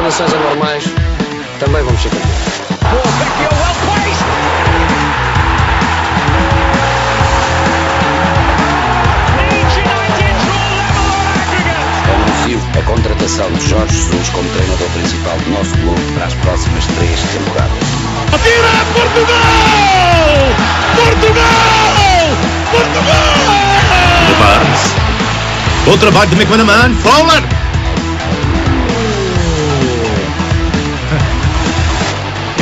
condições anormais, também vamos ser campeões. Anuncio a contratação de Jorge Jesus como treinador principal do nosso clube para as próximas três temporadas. Atira Portugal! Portugal! Portugal! De Barnes. Bom trabalho de McManaman. Fowler.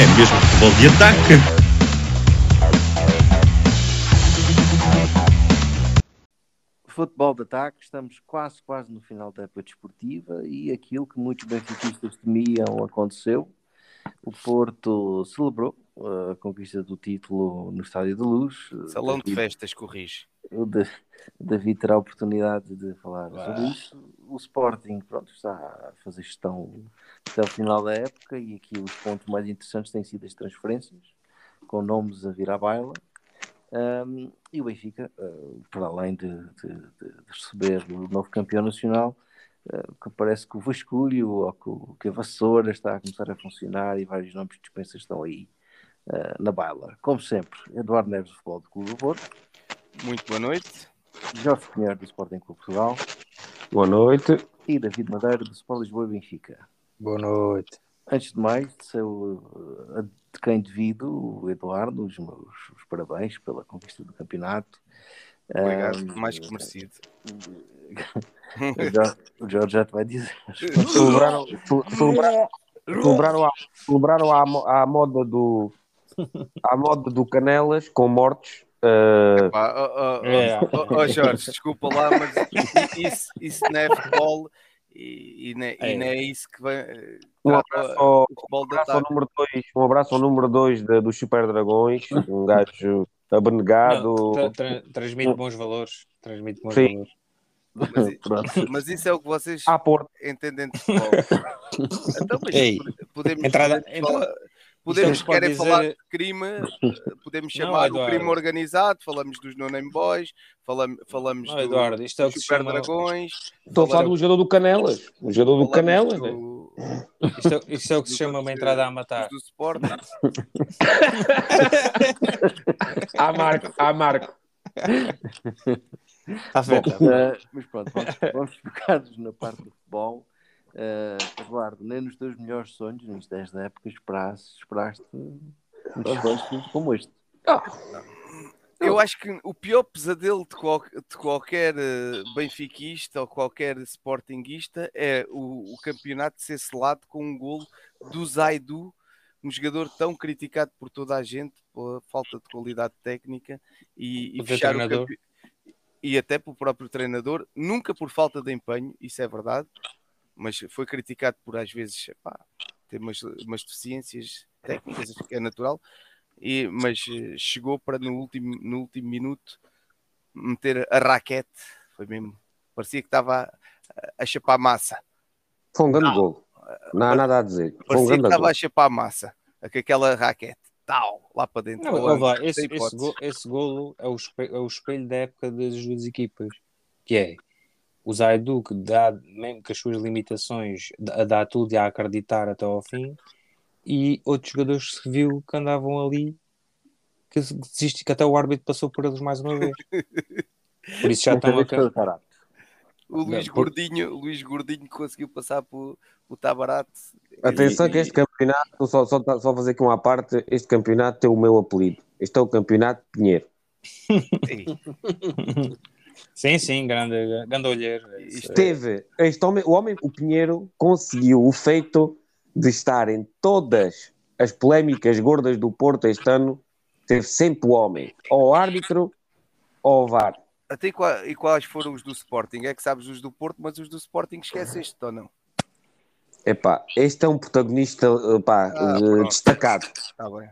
É mesmo futebol de ataque. Futebol de ataque, estamos quase, quase no final da época desportiva e aquilo que muitos benfiquistas temiam aconteceu. O Porto celebrou uh, a conquista do título no Estádio de Luz. Salão de David- festas, corrige. O Da- David terá a oportunidade de falar sobre isso. O Sporting pronto, está a fazer gestão até o final da época e aqui os pontos mais interessantes têm sido as transferências, com nomes a vir à baila. Um, e o Benfica, uh, para além de, de- de- receber o novo campeão nacional, uh, que parece que o Vasculho ou que, o- que a Vassoura está a começar a funcionar e vários nomes de dispensas estão aí uh, na baila. Como sempre, Eduardo Neves do Futebol do Clube do Porto. Muito boa noite. Jorge Pinheiro do Sporting Clube Portugal Boa noite. e David Madeira do Sport Lisboa e Benfica. Boa noite. Antes de mais, uh, de quem devido, o Eduardo, os meus os parabéns pela conquista do campeonato. Obrigado, Um, mais que merecido. o Jorge- já te vai dizer. Celebraram, ce- celebraram, celebraram, a, celebraram moda do à moda do Canelas com mortes. eh, Pá, ó, ó, É. ó, ó, Jorge, desculpa lá, mas isso, isso não é futebol e, e, não, é, e não é isso que vem. eh, um abraço ao, um abraço ao número 2 um abraço ao número 2 dos Super Dragões, um gajo abnegado. Não, tra- tra- transmite bons valores. Transmite bons Sim. valores. Mas, mas isso é o que vocês porta. entendem de futebol. Então, mas Ei, podemos, entrada- podemos, entrada- falar- podemos é o querer pode falar dizer- de crime, podemos Não, chamar o Eduardo. crime organizado, falamos dos No Name Boys, falamos, falamos Não, do- Eduardo, isto é o dos que se Super chama- Dragões, Estou a falar do jogador do Canelas. O jogador do Canelas. né? do- Isto, é- isto é o que se chama uma entrada a matar. do Sporting. Há Marco, há Marco. Está feito. Uh, mas pronto, vamos, vamos focados na parte do futebol. Uh, Eduardo, nem nos teus melhores sonhos, nos 10 da época, esperaste, esperaste um desfecho como este. Eu acho que o pior pesadelo de, qual- de qualquer eh, benfiquista ou qualquer sportinguista é o, o campeonato ser selado com um golo do Zaidu, um jogador tão criticado por toda a gente pela falta de qualidade técnica e, e O fechar o treinador. campe- e até pelo próprio treinador, nunca por falta de empenho, isso é verdade, mas foi criticado por às vezes pá, ter umas, umas deficiências técnicas, acho que é natural, e, mas eh, chegou para no último, no último minuto meter a raquete, foi mesmo, parecia que estava a, a chapar massa, Foi um grande gol. Não há nada a dizer. Foi um parecia que grande estava gol. a chapar massa, com aquela raquete, tal, lá para dentro. Não, esse, esse, golo, esse golo é o, espelho, é o espelho da época das duas equipas, que é o Zaidu que dá, mesmo com as suas limitações, dá, dá tudo e a acreditar até ao fim, e outros jogadores que se viu que andavam ali que desiste, que até o árbitro passou por eles mais uma vez. Por isso já estão a o Luís Não, Gordinho, o Luís Gordinho conseguiu passar por o Tabarate. Atenção E- que este campeonato, só, só, só fazer aqui uma parte, este campeonato tem o meu apelido. Este é o campeonato Pinheiro. Sim, sim, grande, grande olheiro. Isto Teve, este homem, o homem, o Pinheiro, conseguiu o feito de estar em todas as polémicas gordas do Porto este ano, teve sempre o homem, ou árbitro, ou ao VAR. Até e qua- e quais foram os do Sporting? É que sabes os do Porto, mas os do Sporting esqueceste ou não? Epá, este é um protagonista epá, Ah, eh, destacado. Está bem.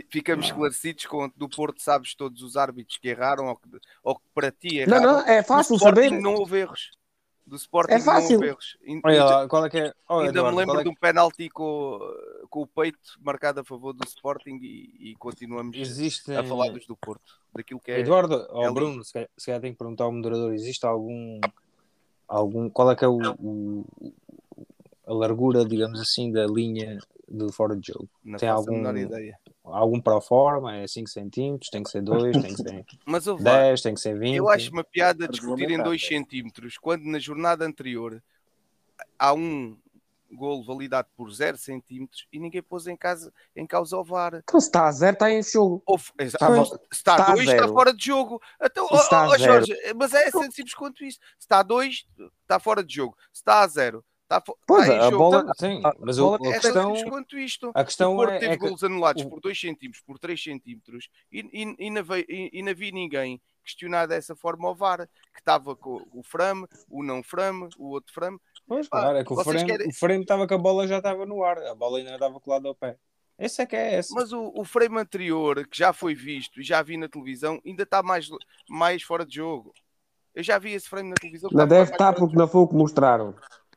Fi- Ficamos esclarecidos com do Porto, sabes todos os árbitros que erraram ou que, ou que para ti Não, erraram. não, é fácil saber. não houve erros. Do Sporting É fácil. não houve erros. Olha lá, qual é que é? Oh, Ainda Eduardo, me lembro é de que- um penalti com, com o peito marcado a favor do Sporting e, e continuamos Existe. a falar dos do Porto. Daquilo que é. Eduardo, ou é Bruno, se calhar, se calhar tem que perguntar ao moderador: existe algum. algum qual é que é o, o- a largura, digamos assim, da linha do fora de jogo? Não Tem algum- menor ideia. Algum pro forma? É 5 centímetros? Tem que ser 2? Tem que ser Mas houve lá, 10? Tem que ser 20? eu acho uma piada discutirem Regulamentar. 2 centímetros, quando na jornada anterior há um golo validado por 0 centímetros e ninguém pôs em, casa, em causa o VAR. Então, se está a zero, está em jogo. Ou, f- exa- Está- se está a 2, está fora de jogo. Então, Se ó, zero. Jorge, mas é tão simples quanto isso. Se está a 2, está fora de jogo. Se está a 0, fo- Pois, em a jogo. bola- Sim, a mas bola o, a é tão questão, quanto isto. a O questão Porto é, teve é que golos anulados o- por 2 centímetros, por 3 centímetros e, e, e, não veio- e- e não vi ninguém questionar dessa forma o VAR, que estava com o frame, o não frame, o outro frame. Pois, Pá, claro, é que o frame, querem- o frame estava que a bola já estava no ar, a bola ainda estava colada ao pé. Esse é que é esse. Mas o, o frame anterior, que já foi visto e já vi na televisão, ainda está mais, mais fora de jogo. Eu já vi esse frame na televisão. Não deve mais estar porque não foi o que mostraram.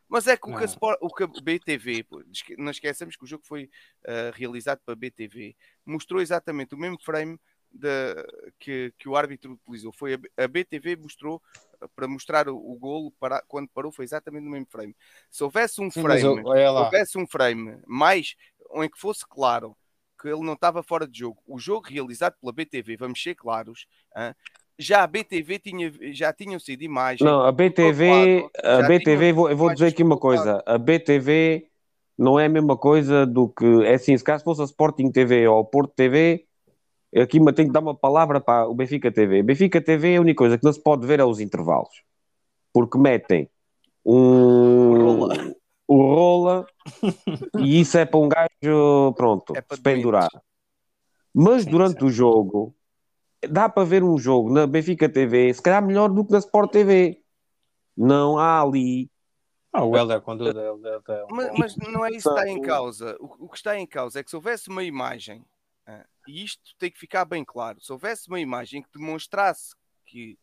Mas é que o que. Sport- o que a BTV, pô, não esquecemos que o jogo foi ah, realizado para BTV, mostrou exatamente o mesmo frame da- que, que o árbitro utilizou. Foi a, a BTV mostrou ah, para mostrar o, o golo para, quando parou, foi exatamente no mesmo frame. Se houvesse um Sim, frame, eu- houvesse um frame mais em que fosse claro que ele não estava fora de jogo, o jogo realizado pela BTV, vamos ser claros, hã, já a BTV tinha, já tinham sido imagens. Não, a BTV, a BTV, vou, eu vou dizer aqui uma coisa: a BTV não é a mesma coisa do que. É assim, se caso fosse a Sporting TV ou a Porto TV, aqui me tenho que dar uma palavra para o Benfica TV. Benfica TV, a única coisa que não se pode ver é os intervalos, porque metem um. Rola. O rola, e isso é para um gajo, pronto, É se pendurar. Mas durante o jogo, dá para ver um jogo na Benfica TV, se calhar melhor do que na Sport TV. Não há ali. Ah, o Helder quando o Helder é Mas, mas não é isso que está em causa. O, o que está em causa é que se houvesse uma imagem, ah, e isto tem que ficar bem claro, se houvesse uma imagem que demonstrasse que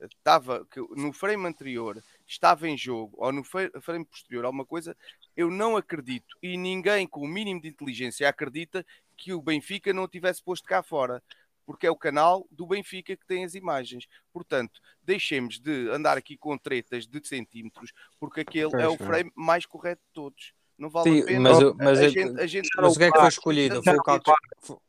eh, estava que no frame anterior estava em jogo ou no frame posterior alguma coisa, eu não acredito e ninguém com o mínimo de inteligência acredita que o Benfica não o tivesse posto cá fora. Porque é o canal do Benfica que tem as imagens. Portanto, deixemos de andar aqui com tretas de centímetros, porque aquele é o é. frame mais correto de todos. Não vale Sim, a pena. mas, eu- mas a é- gente, a gente mas o que é que foi escolhido? Foi o, faz- calca...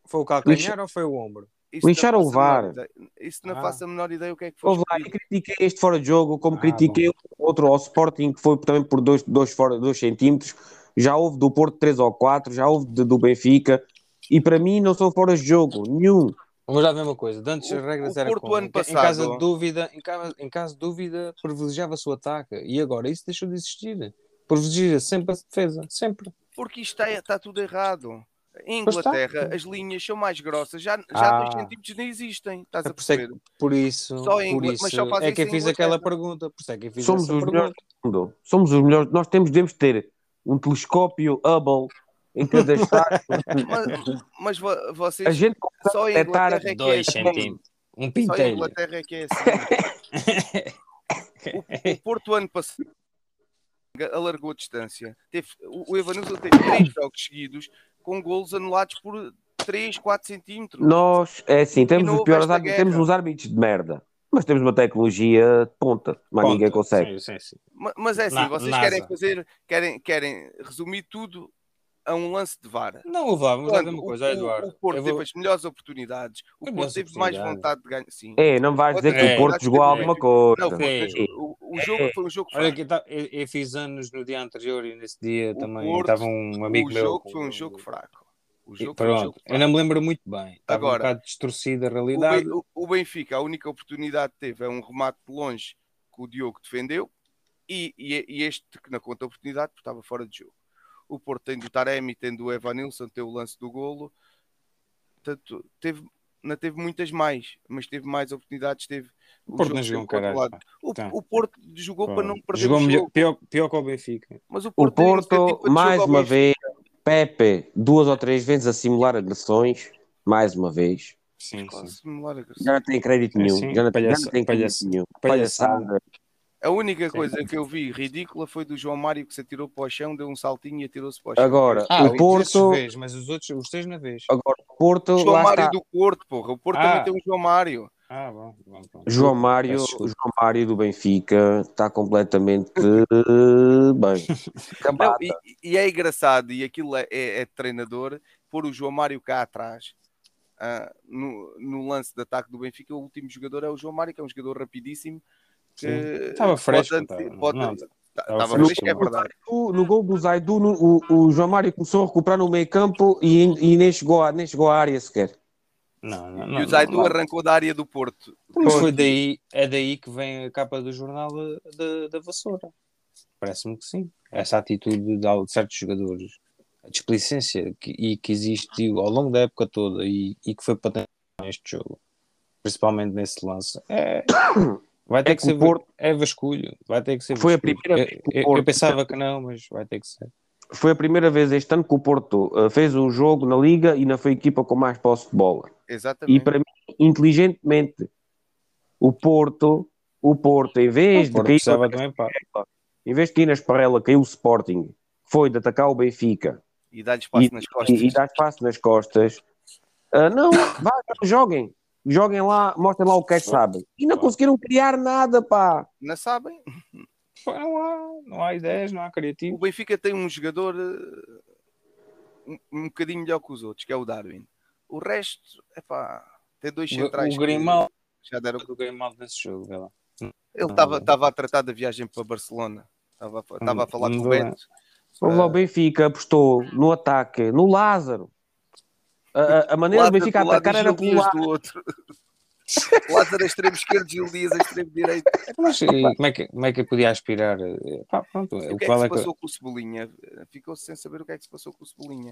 foi- o calcanhar ou foi o ombro? isso não Lixaram o VAR. Isso não Ah. faço a menor ideia o que é que foi Houve lá, eu critiquei este fora de jogo, como Ah, critiquei outro ao Sporting, que foi também por 2 dois, fora, dois centímetros. Já houve do Porto 3 ou 4, já houve de- do Benfica. E para mim não são fora de jogo, nenhum. Vamos lá ver uma coisa. De Antes O- as regras o eram Porto como? ano Em ca- Em caso passado- de dúvida, em caso, em caso de dúvida, privilegiava-se o ataque. E agora isso deixou de existir. Privilegia sempre a defesa. Sempre. Porque isto está, está tudo errado. Em está. Inglaterra, as linhas são mais grossas, já, já Ah. 2 centímetros nem existem. Estás É a por isso é perceber? que- Por isso, Só em por isso mas só é que eu fiz aquela pergunta. Por isso é que eu fiz Somos essa os pergunta. melhores do mundo. Somos os melhores. Nós temos, devemos ter um telescópio Hubble em cada estado. Mas, mas vo- vocês A gente só em Inglaterra é que é Dois assim. centímetros. Um Só em pintelho. Inglaterra é que é assim. o, o Porto ano passado alargou a distância. Teve, o o Evanilson teve três jogos seguidos com golos anulados por 3, 4 centímetros. Nós, é assim, temos os piores árbitros, temos uns árbitros de merda. Mas temos uma tecnologia de ponta, mas Ponta. ninguém consegue. Sim, sim, sim. Ma- Mas é assim, Na- vocês NASA. querem fazer, querem, querem resumir tudo a um lance de VAR. Não, lá ver Quando uma o, coisa, o- Eduardo. o Porto eu teve vou- as melhores oportunidades, o Porto teve mais vontade de ganhar. Sim. É, não vais dizer que É. o Porto jogou alguma coisa. Não, foi, É. o, o jogo foi um jogo Olha fraco. que tá- eu, eu fiz anos no dia anterior e nesse dia O também Porto, estava um amigo o meu. jogo com- foi um jogo fraco. O jogo foi um Pronto, jogo eu não me lembro muito bem. Estava Agora, um bocado distorcida a O, realidade. O- o Benfica, a única oportunidade que teve é um remate de longe que o Diogo defendeu e, e- e este que não conta a oportunidade porque estava fora de jogo. O Porto tem do Taremi, tem do Evanilson, tem o lance do golo. Portanto, teve, não teve muitas mais, mas teve mais oportunidades. Teve O Porto jogo não jogou um caralho. O, Então. o Porto jogou para não perder Jogou o melhor- pior, pior que o Benfica. Mas o O Porto, tem Porto, mais uma vez, Pepe, duas ou três vezes a simular agressões, mais uma vez. Sim, sim. Já não tem crédito É, nenhum. sim, já, não, já palhaça- não tem palhaça- palhaçada. A única Sim. coisa que eu vi ridícula foi do João Mário que se atirou para o chão, deu um saltinho e atirou-se para o chão. Agora, Ah, o Porto, vez, mas os outros, os três na vez. agora, o Porto, O João lá Mário está. do Porto, porra. O Porto Ah. também tem um João Mário. Ah, bom, bom, bom. João Mário. João Mário do Benfica está completamente bem. Não, e, e é engraçado, e aquilo é, é, é treinador, pôr o João Mário cá atrás. ah, no, no lance de ataque do Benfica, o último jogador é o João Mário, que é um jogador rapidíssimo. Que Estava fresco, estava- fresco. é verdade. No, gol do Zaidu, no- o, o João Mário começou a recuperar no meio campo e, e nem, chegou à, nem chegou à área sequer. Não, não, não, E o Zaidu não, não. arrancou da área do Porto. Mas foi daí, é daí que vem a capa do jornal da, da vassoura. Parece-me que sim. Essa atitude de, certos jogadores, a displicência que, e que existiu ao longo da época toda e, e que foi patente neste jogo, principalmente nesse lance, é, vai ter É que que o ser Porto- é vasculho. Vai ter que ser Foi a vasculho. primeira vez Eu, que o eu- eu Porto- pensava que não, mas vai ter que ser. Foi a primeira vez este ano que o Porto eh, fez um jogo na Liga e ainda foi a equipa com mais posse de bola. E Exatamente. para mim, inteligentemente, o Porto, o Porto, em vez O de Porto cair, um empate. em vez de cair na esparrela, caiu o Sporting, foi de atacar o Benfica E dá-lhe espaço e, nas costas. e, e dar espaço nas costas. Não, vá, joguem. Joguem lá, mostrem lá o que é que sabem. E não conseguiram criar nada, pá. Não sabem? Não há, não há ideias, não há O criativo. Benfica tem um jogador eh, um, um bocadinho melhor que os outros, que é o Darwin. O resto, é pá, tem dois O, centrais. o que Grimaldo, já deram. o Grimaldo nesse jogo, vê lá. Ele estava a tratar da viagem para Barcelona. Estava a- falar com o Beto. Vamos lá, o Benfica apostou no ataque, no Lázaro. A, a- maneira do Benfica atacar e era pelo Dias lado. do outro. Lázaro a extremo esquerdo, Gil Dias a extremo direito. Mas e como, é que, como é que eu podia aspirar? Eh, Pá, pronto, E o o que é que se é que. passou com o Cebolinha? Ficou-se sem saber o que é que se passou com o Cebolinha.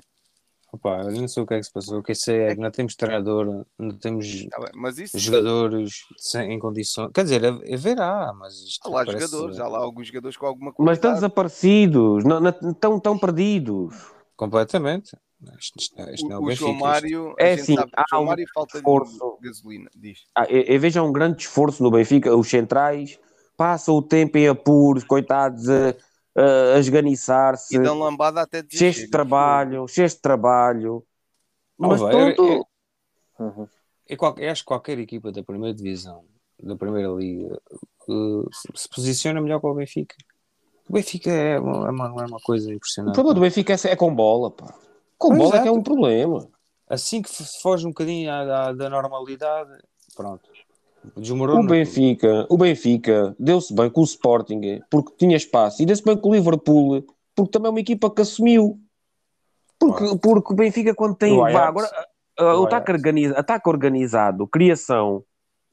Opa, eu não sei o que é que se passou. O que eu sei é que não temos treinador, não temos Tá bem, mas isso. jogadores sem, em condições. Quer dizer, haverá, mas isto Há lá parece- jogadores, há lá alguns jogadores com alguma Mas estão desaparecidos, não, não, estão tão perdidos. Completamente. Isto, isto, isto não é O, Benfica. João Mário, É assim, sabe que o há João um Mário falta esforço. gasolina, diz. Ah, eu, eu vejo um grande esforço no Benfica, os centrais passam o tempo em apuros, coitados, a, a, a esganiçar-se, E dão lambada até dizer cheios de trabalho, cheios de trabalho. Não, Mas vai, eu- pronto, Uhum. Eu, qual- eu acho que qualquer equipa da primeira divisão, da primeira liga, eh, se- se posiciona melhor que o Benfica. O Benfica é uma, é uma, é uma coisa o impressionante. problema do Benfica é, é com bola, pá. Com Pois bola é é, que é um problema. Assim que f- foge um bocadinho à- da, da normalidade, pronto. Desmorou. O Benfica, o Benfica deu-se bem com o Sporting porque tinha espaço e deu-se bem com o Liverpool porque também é uma equipa que assumiu. Porque, porque o Benfica quando tem. O vá, agora, o O ataque, organiza, ataque organizado, criação.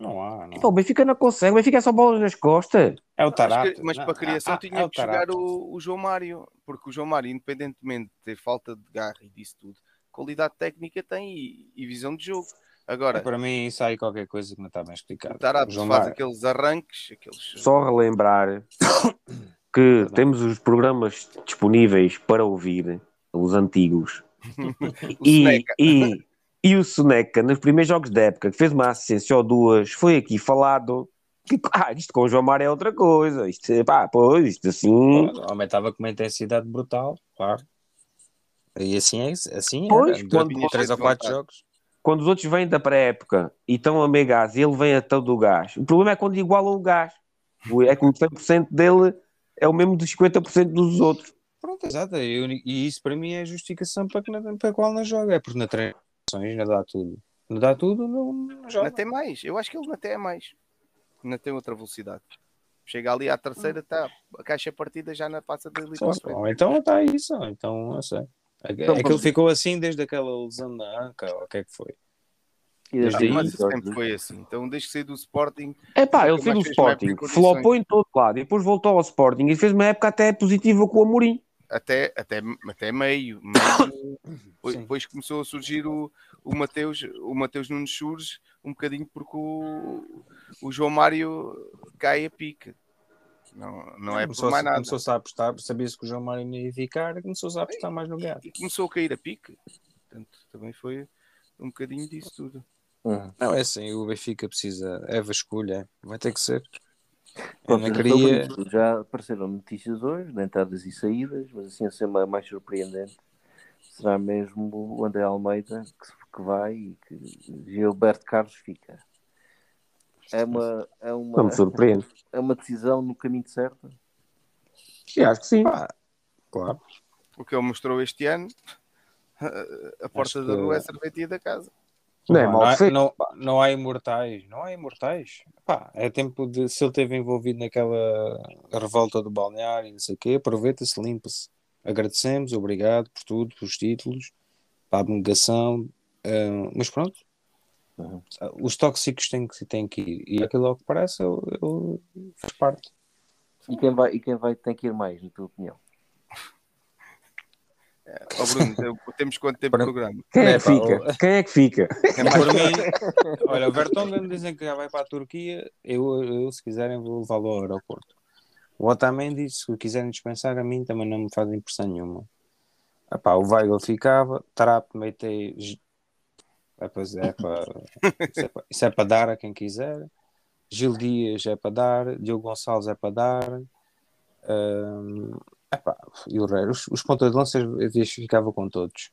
Não há, não. O Benfica não consegue, o Benfica é só bolas nas costas. É o Mas, que- mas Não, para a criação ah, tinha é que jogar Tarapto. o, o João Mário, porque o João Mário, independentemente de ter falta de garra e disso tudo, qualidade técnica tem e, e visão de jogo. Agora, Para mim, isso aí qualquer coisa que não está bem explicado. o Tarapto O João faz Mário- aqueles arranques, aqueles. Só relembrar que temos os programas disponíveis para ouvir, os antigos. O E, e, e o Soneca, nos primeiros jogos da época, que fez uma assistência ou duas, foi aqui falado que ah, isto com o João Mário é outra coisa. Isto, pá, pois, isto assim. O homem estava com uma intensidade brutal, claro. E assim é, assim é. Pois, durante quando- três ou quatro jogos. Quando os outros vêm da pré-época e estão a meio gás e ele vem a todo o gás, o problema é quando igualam o gás. É que o 100% dele é o mesmo dos 50% dos outros. Pronto, exato. E, isso para mim é a justificação para, que para a qual não joga. É porque na treinações não dá tudo. Não dá tudo, não, não joga. Tem mais. Eu acho que ele até é mais. Ainda tem outra velocidade. Chega ali à terceira, está a caixa partida já na passa dele então está isso, ou então não sei. É, que- Então, é que ele ficou assim desde aquela lesão da anca, ou o que é que foi? E Desde desde aí, Mas isso sempre foi assim. Então, desde que sair do Sporting, É pá, ele Nunca fez o mais fez uma Sporting, flopou em todo lado, e depois voltou ao Sporting e fez uma época até positiva com o Amorim. Até, até, até meio. meio depois, começou a surgir o, o Mateus, o Mateus Nunes surge um bocadinho porque o, o João Mário cai a pique. Não, não é por Começou-se- mais nada. Começou-se a apostar, sabia-se que o João Mário não ia ficar, começou-se a apostar mais no gato. E começou a cair a pique. Portanto, também foi um bocadinho disso tudo. Uhum. Não, é assim, o Benfica precisa, é vasculha, vai ter que ser. Eu Pronto, não sobre queria. isso, já apareceram notícias hoje, de entradas e saídas, mas assim a ser ma- mais surpreendente será mesmo o André Almeida que, que vai e que Gilberto Carlos fica. É uma, é Não uma, me surpreende. é uma decisão no caminho certo. Sim, acho que sim. Claro. O que ele mostrou este ano, a porta Acho da que- rua é serventia da casa. Não é não, há, não, não há imortais, não há imortais. Pá, é tempo de se ele esteve envolvido naquela revolta do balneário e não sei o quê, aproveita-se, limpa-se. Agradecemos, obrigado por tudo, pelos títulos, pela abnegação, ah, mas pronto. Uhum. Os tóxicos têm que, têm que ir. E aquilo ao que parece, ele, ele faz parte. E quem vai, e quem vai tem que ir mais, na tua opinião? Ó Bruno, tem- temos quanto tempo de Para- programa? Quem é É, que pá, fica? Quem é que fica? É mais Por mim, olha, o Vertonghen dizem que já vai para a Turquia. Eu, eu se quiserem, vou levá-lo ao aeroporto. O Otamendi, se quiserem dispensar, a mim também não me faz impressão nenhuma. Epá, o Weigl ficava, Trap, Meitei. É, pois é, pá, isso, é para, isso é para dar a quem quiser. Gil Dias é para dar, Diogo Gonçalves é para dar. Hum, epá, e o resto, os, os pontas de lança eu ficava com todos.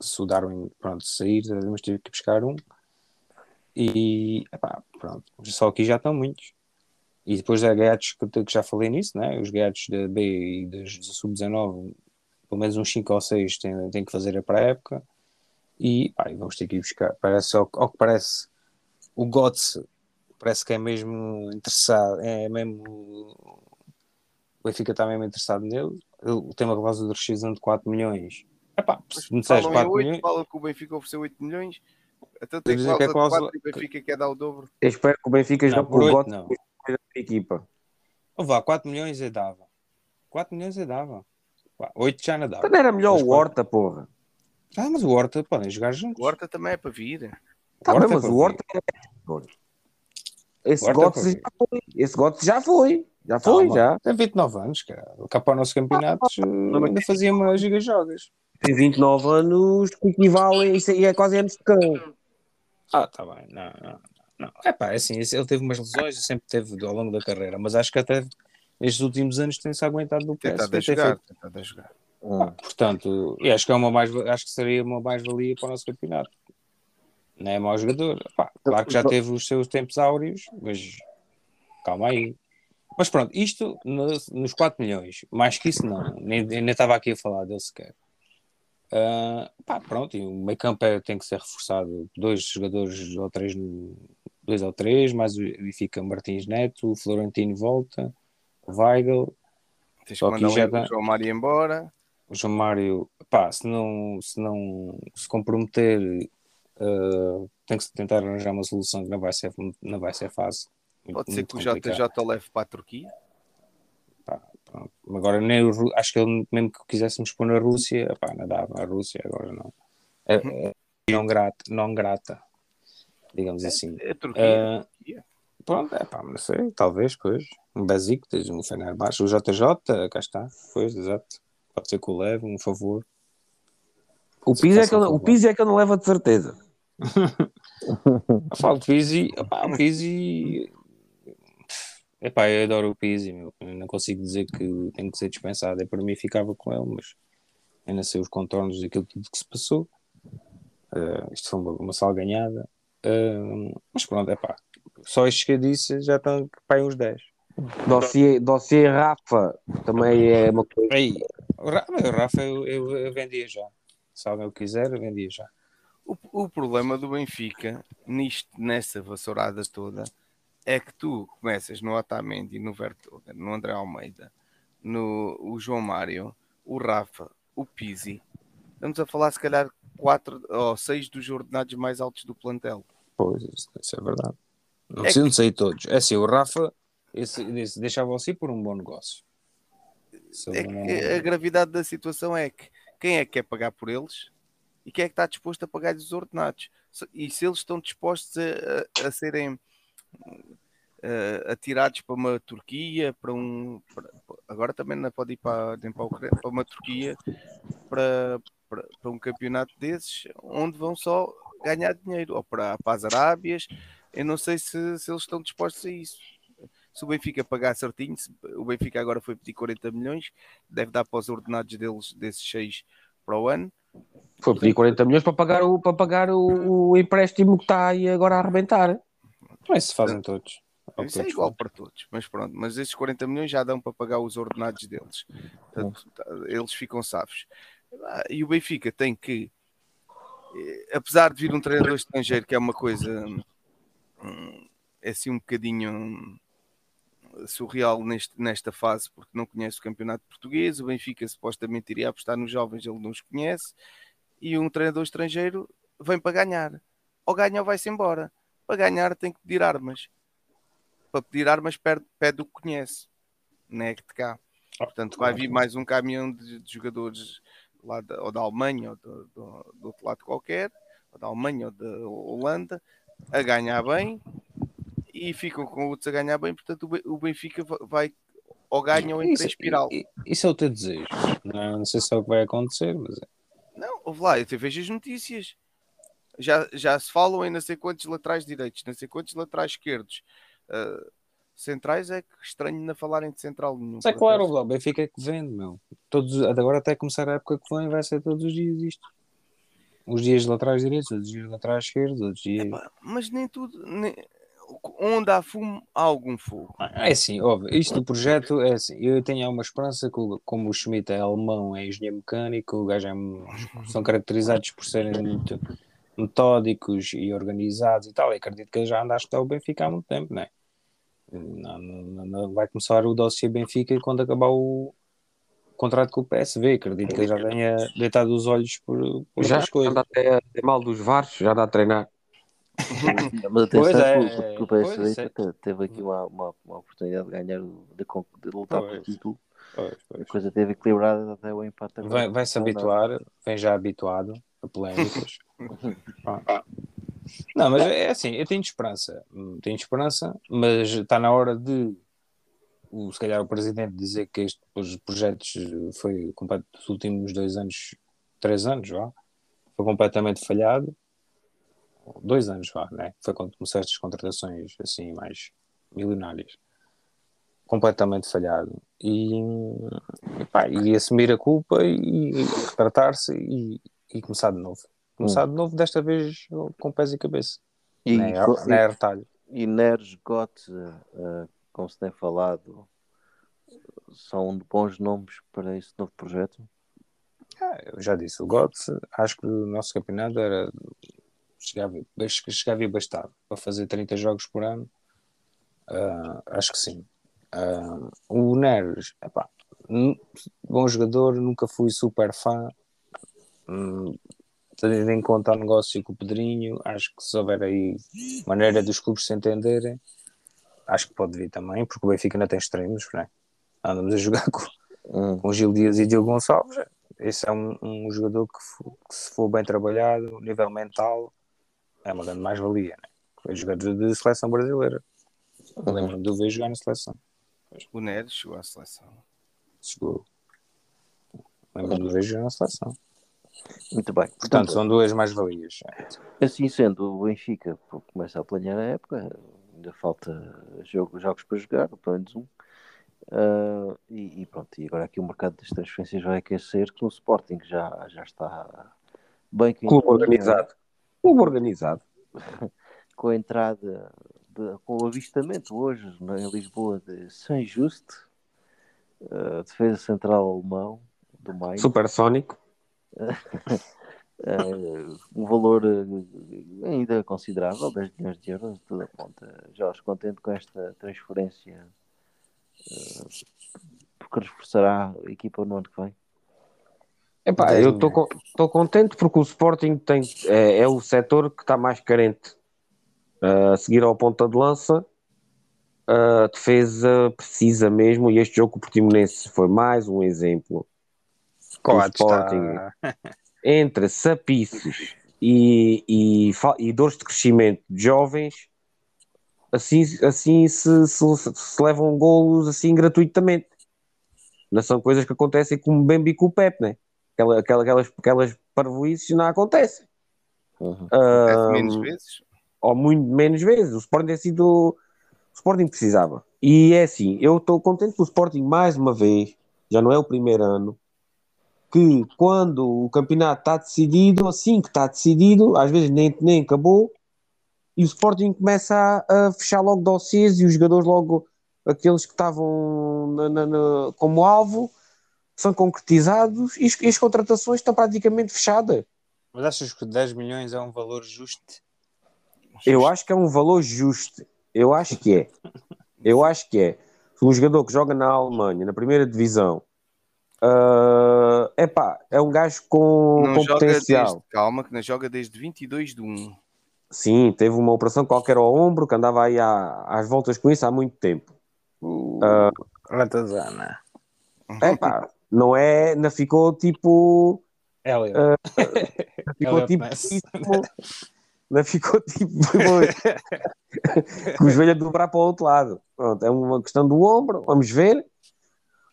Se o Darwin pronto, sair, mas tive que buscar um. E epá, pronto, só aqui já estão muitos. E depois há gatos que, que já falei nisso, né? os gatos da B e da Sub-19, pelo menos uns 5 ou 6 têm, têm que fazer a pré-época. E vamos ter que ir buscar. Parece, ao, ao que parece, o Götze parece que é mesmo interessado, é mesmo. O Benfica está mesmo interessado nele. Ele tem uma cláusula de rescisão de 4 milhões. Epá, se me disseres Falam em 4 8, milhões, falam que o Benfica ofereceu 8 milhões. Até tem Dizem que é cláusula de cláusula- 4 e o Benfica quer dar o dobro. Eu espero que o Benfica Não, jogue por com o oito Gotti não. da equipa. Ou vá, 4 milhões eu dava. 4 milhões eu dava. Pá, 8 já não dava. Então não era melhor Mas o. Horta, porra. Ah, mas o Horta podem jogar juntos. O Horta também é para vir. Tá Horta bem, mas foi o Horta Esse Horta Götze foi. já foi. Esse Götze já foi. Já foi, Calma. já. Tem 29 anos, cara. Cá para o nosso campeonato eh, ainda fazia uma giga jogas. Tem 29 anos que equivalem. Isso aí é quase anos de cão. Ah, tá bem. Não, não, não. É pá, é assim, ele teve umas lesões, sempre teve ao longo da carreira, mas acho que até estes últimos anos tem-se aguentado no Tentado PSV. a tem jogar. feito- Tentado a jogar. Hum. Portanto, e acho que, é uma mais, acho que seria uma mais-valia para o nosso campeonato. Não é mau jogador. Pá, claro que já teve os seus tempos áureos, mas calma aí. Mas pronto, isto no- nos 4 milhões, mais que isso não, nem, nem estava aqui a falar dele sequer. Ah, pá, pronto, e o meio campo é- tem que ser reforçado. Dois jogadores ou três, dois ou três, mais o e fica Martins Neto, o Florentino volta, o Weigl, Tens que Só que mandar o tá- João Mário embora. o João Mário, pá, se não se, não, se comprometer, eh, tem que se tentar arranjar uma solução que não vai ser, não vai ser fácil. Muito- Pode ser que o. JJ o leve para a Turquia. Agora, nem o acho que ele, mesmo que quiséssemos pôr na Rússia, pá, não dava. A Rússia agora não. É, é não, grata, não grata, digamos assim. A Turquia. Eh, Turquia. pronto, é pá, não sei, talvez, pois. Um Basic, tens um Fenerbahçe, o JJ, cá está, pois, exato. Pode ser que o leve, um favor. O Se Pizzi é, que eu, o. Pizzi é que eu não levo de certeza. Falo de Pizzi, opá, o Pizzi. Epá, eu adoro o Pizzi, meu. Eu não consigo dizer que tem que ser dispensado. Eu, para mim ficava com ele, mas não sei os contornos daquilo tudo que se passou. Eh, isto foi uma, uma salganhada. Eh, mas pronto, é pá. Só estes que eu disse já estão para uns 10. Dossiê, dossiê Rafa também é uma coisa. Aí, o Rafa eu, eu, eu vendia já. Se alguém o quiser, eu vendia já. O, o problema do Benfica, nisto, nessa vassourada toda, é que tu começas no Otamendi, no Vertonghen, no André Almeida, no o João Mário, o Rafa, o Pizzi. Estamos a falar, se calhar, quatro ou seis dos ordenados mais altos do plantel. Pois, isso, é verdade. Não, É sei, não sei todos. É assim, o Rafa esse, esse deixava assim por um bom negócio. É não- que a gravidade da situação é que quem é que quer pagar por eles e quem é que está disposto a pagar os ordenados? E se eles estão dispostos a, a- a serem eh, atirados para uma Turquia, para um. para- agora também não pode ir para, nem para, a Ucrânia, para uma Turquia, para, para, para um campeonato desses, onde vão só ganhar dinheiro, ou para, para as Arábias. Eu não sei se, se eles estão dispostos a isso. Se o Benfica pagar certinho, se o Benfica agora foi pedir 40 milhões, deve dar para os ordenados deles, desses 6 para o ano. Foi pedir 40 milhões para pagar o, para pagar o, o empréstimo que está aí agora a arrebentar. Mas se fazem todos. Isso é igual para todos, mas pronto, mas esses 40 milhões já dão para pagar os ordenados deles. Portanto, tá, eles ficam safos. Ah, E o Benfica tem que, eh, apesar de vir um treinador estrangeiro, que é uma coisa hum, é assim um bocadinho hum, surreal neste, nesta fase, porque não conhece o campeonato português. O Benfica supostamente iria apostar nos jovens, ele não os conhece. E um treinador estrangeiro vem para ganhar. Ou ganha ou vai-se embora. Para ganhar tem que pedir armas. Para pedir armas pede, pede o que conhece. Não é que de cá. Portanto, vai vir mais um caminhão de, de jogadores lá da, ou da Alemanha ou do, do- do outro lado qualquer, ou da Alemanha ou da Holanda, a ganhar bem e ficam com outros a ganhar bem. Portanto, o Ben- o Benfica va- vai ou ganha ou entra em espiral. Isso é o teu desejo. Não, não sei se é o que vai acontecer, mas é. Não, ouve lá, eu te vejo as notícias. Já, já se falam em não sei quantos laterais direitos, não sei quantos laterais esquerdos. Ah, centrais é que estranho não falarem de central nenhum. É por claro, acaso. o Benfica é que vende, meu. Todos, agora até começar a época que vem vai ser todos os dias isto. Uns dias laterais direitos, outros dias laterais esquerdos, outros dias. Epá, mas nem tudo. nem- Onde há fumo, há algum fogo. É assim, óbvio, isto do projeto é assim, eu tenho uma esperança que, o- como o Schmidt é alemão, é engenheiro mecânico, o gajo é, são caracterizados por serem muito metódicos e organizados e tal, e acredito que ele já anda a estudar o Benfica há muito tempo, né? não Não, não, não vai começar o dossiê Benfica quando acabar o contrato com o PSV, acredito que ele já tenha deitado os olhos por, por Já coisas. anda até até mal dos varos, já dá a treinar. Mas atenção Pois é, o- PSV é. te- teve aqui uma, uma, uma oportunidade de ganhar, de, de lutar pelo título. Pois, A coisa teve equilibrada até o empate. Vai, vai se habituar, vem já habituado a polémicas. Não, mas é assim, eu tenho esperança, Hum, tenho esperança, mas está na hora de o, se calhar o presidente dizer que este, os projetos foi completo dos últimos dois anos, três anos, vá, foi completamente falhado. Dois anos, vá, né? Foi quando começaram estas contratações assim mais milionárias. Completamente falhado. E, epá, e assumir a culpa e, e retratar-se e, e começar de novo. Começar de novo, desta vez com pés e cabeça. E, nem, é, nem é retalho. e Neres, Götze, eh, como se tem falado, são bons nomes para esse novo projeto. Ah, eu já disse, o Götze, acho que o nosso campeonato era chegava, chegava e bastava para fazer 30 jogos por ano. Ah, acho que sim. Ah, o Neres, epá, bom jogador, nunca fui super fã. Hum, tendo em conta o negócio com o Pedrinho, acho que se houver aí maneira dos clubes se entenderem, acho que pode vir também, porque o Benfica ainda tem extremos, né? andamos a jogar com, Hum. com Gil Dias e Diogo Gonçalves. Esse é um, um jogador que, que, se for bem trabalhado, nível mental, é uma grande mais-valia. Né? Foi jogador de seleção brasileira. Lembro-me de o ver jogar na seleção. O Neres chegou à seleção. Chegou. Lembro-me de o ver jogar na seleção. Muito bem. Portanto, são duas mais-valias. Assim sendo, o Benfica começa a planear a época, ainda falta jogo, jogos para jogar, pelo menos um. Ah, e, e pronto, e agora aqui o mercado das transferências vai aquecer, que o Sporting já, já está bem Clube quentinho, organizado. Clube organizado. com a entrada, de- com o avistamento hoje né, em Lisboa de Saint Just, ah, defesa central alemão do Mainz. Supersónico. Eh, um valor eh, ainda considerável, 10 milhões de euros, tudo aponta. Jorge, contente com esta transferência, eh, porque reforçará a equipa no ano que vem. Epá, eu estou contente porque o Sporting tem, é, é o setor que está mais carente. Uh, a seguir ao ponta de lança, a defesa precisa mesmo, e este jogo com o Portimonense foi mais um exemplo. Coates Sporting. está... Entre sapiços e, e, e dores de crescimento de jovens, assim, assim se, se, se levam golos assim gratuitamente. Não são coisas que acontecem como o Bembi com o Pep, né? Aquela, aquela, aquelas, aquelas parvoices não acontecem. Uhum. Acontece Ah, menos vezes. ou muito menos vezes. O Sporting tem sido. O Sporting precisava. E é assim, eu estou contente com o Sporting mais uma vez, já não é o primeiro ano, que quando o campeonato está decidido, assim que está decidido, às vezes nem, nem acabou, e o Sporting começa a, a fechar logo dossiês e os jogadores logo, aqueles que estavam na- na- na- como alvo, são concretizados e, as- e as contratações estão praticamente fechadas. Mas achas que 10 milhões é um valor justo? Eu acho que é um valor justo. Eu acho que é. Eu acho que é. Um jogador que joga na Alemanha, na primeira divisão, ah, epá, é um gajo com, Não com joga potencial. desde, calma, que não joga desde 22 de 1. Sim, teve uma operação qualquer ao ombro que andava aí à- às voltas com isso há muito tempo. Ah, Ratazana. epá, não é, não ficou tipo. Elliot. Não ficou Elliot tipo. Tipo- não ficou tipo. com o joelho a dobrar para o outro lado. Pronto, é uma questão do ombro, vamos ver.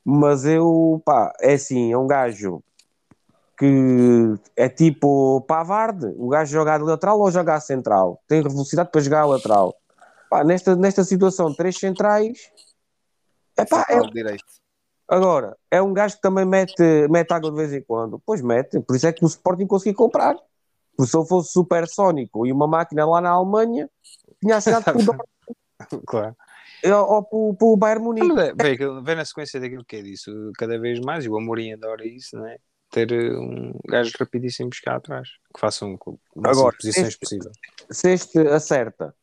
Mas eu, pá, é assim, é um gajo que é tipo Pavard, o gajo joga de lateral ou joga a central, tem velocidade para jogar a lateral. Pá, nesta, nesta situação, três centrais, é pá, é, direito. agora, é um gajo que também mete, mete água de vez em quando. Pois mete, por isso é que o Sporting conseguiu comprar. Porque se eu fosse supersónico e uma máquina lá na Alemanha, tinha assinado por Claro. Ou por, por Bayern Munique. Mas é, vem, vem na sequência daquilo que é disso, cada vez mais, e o Amorim adora isso, não é? Ter eh, um gajo rapidíssimo cá atrás, que faça um, o máximo Agora, posições este- possível. se este acerta,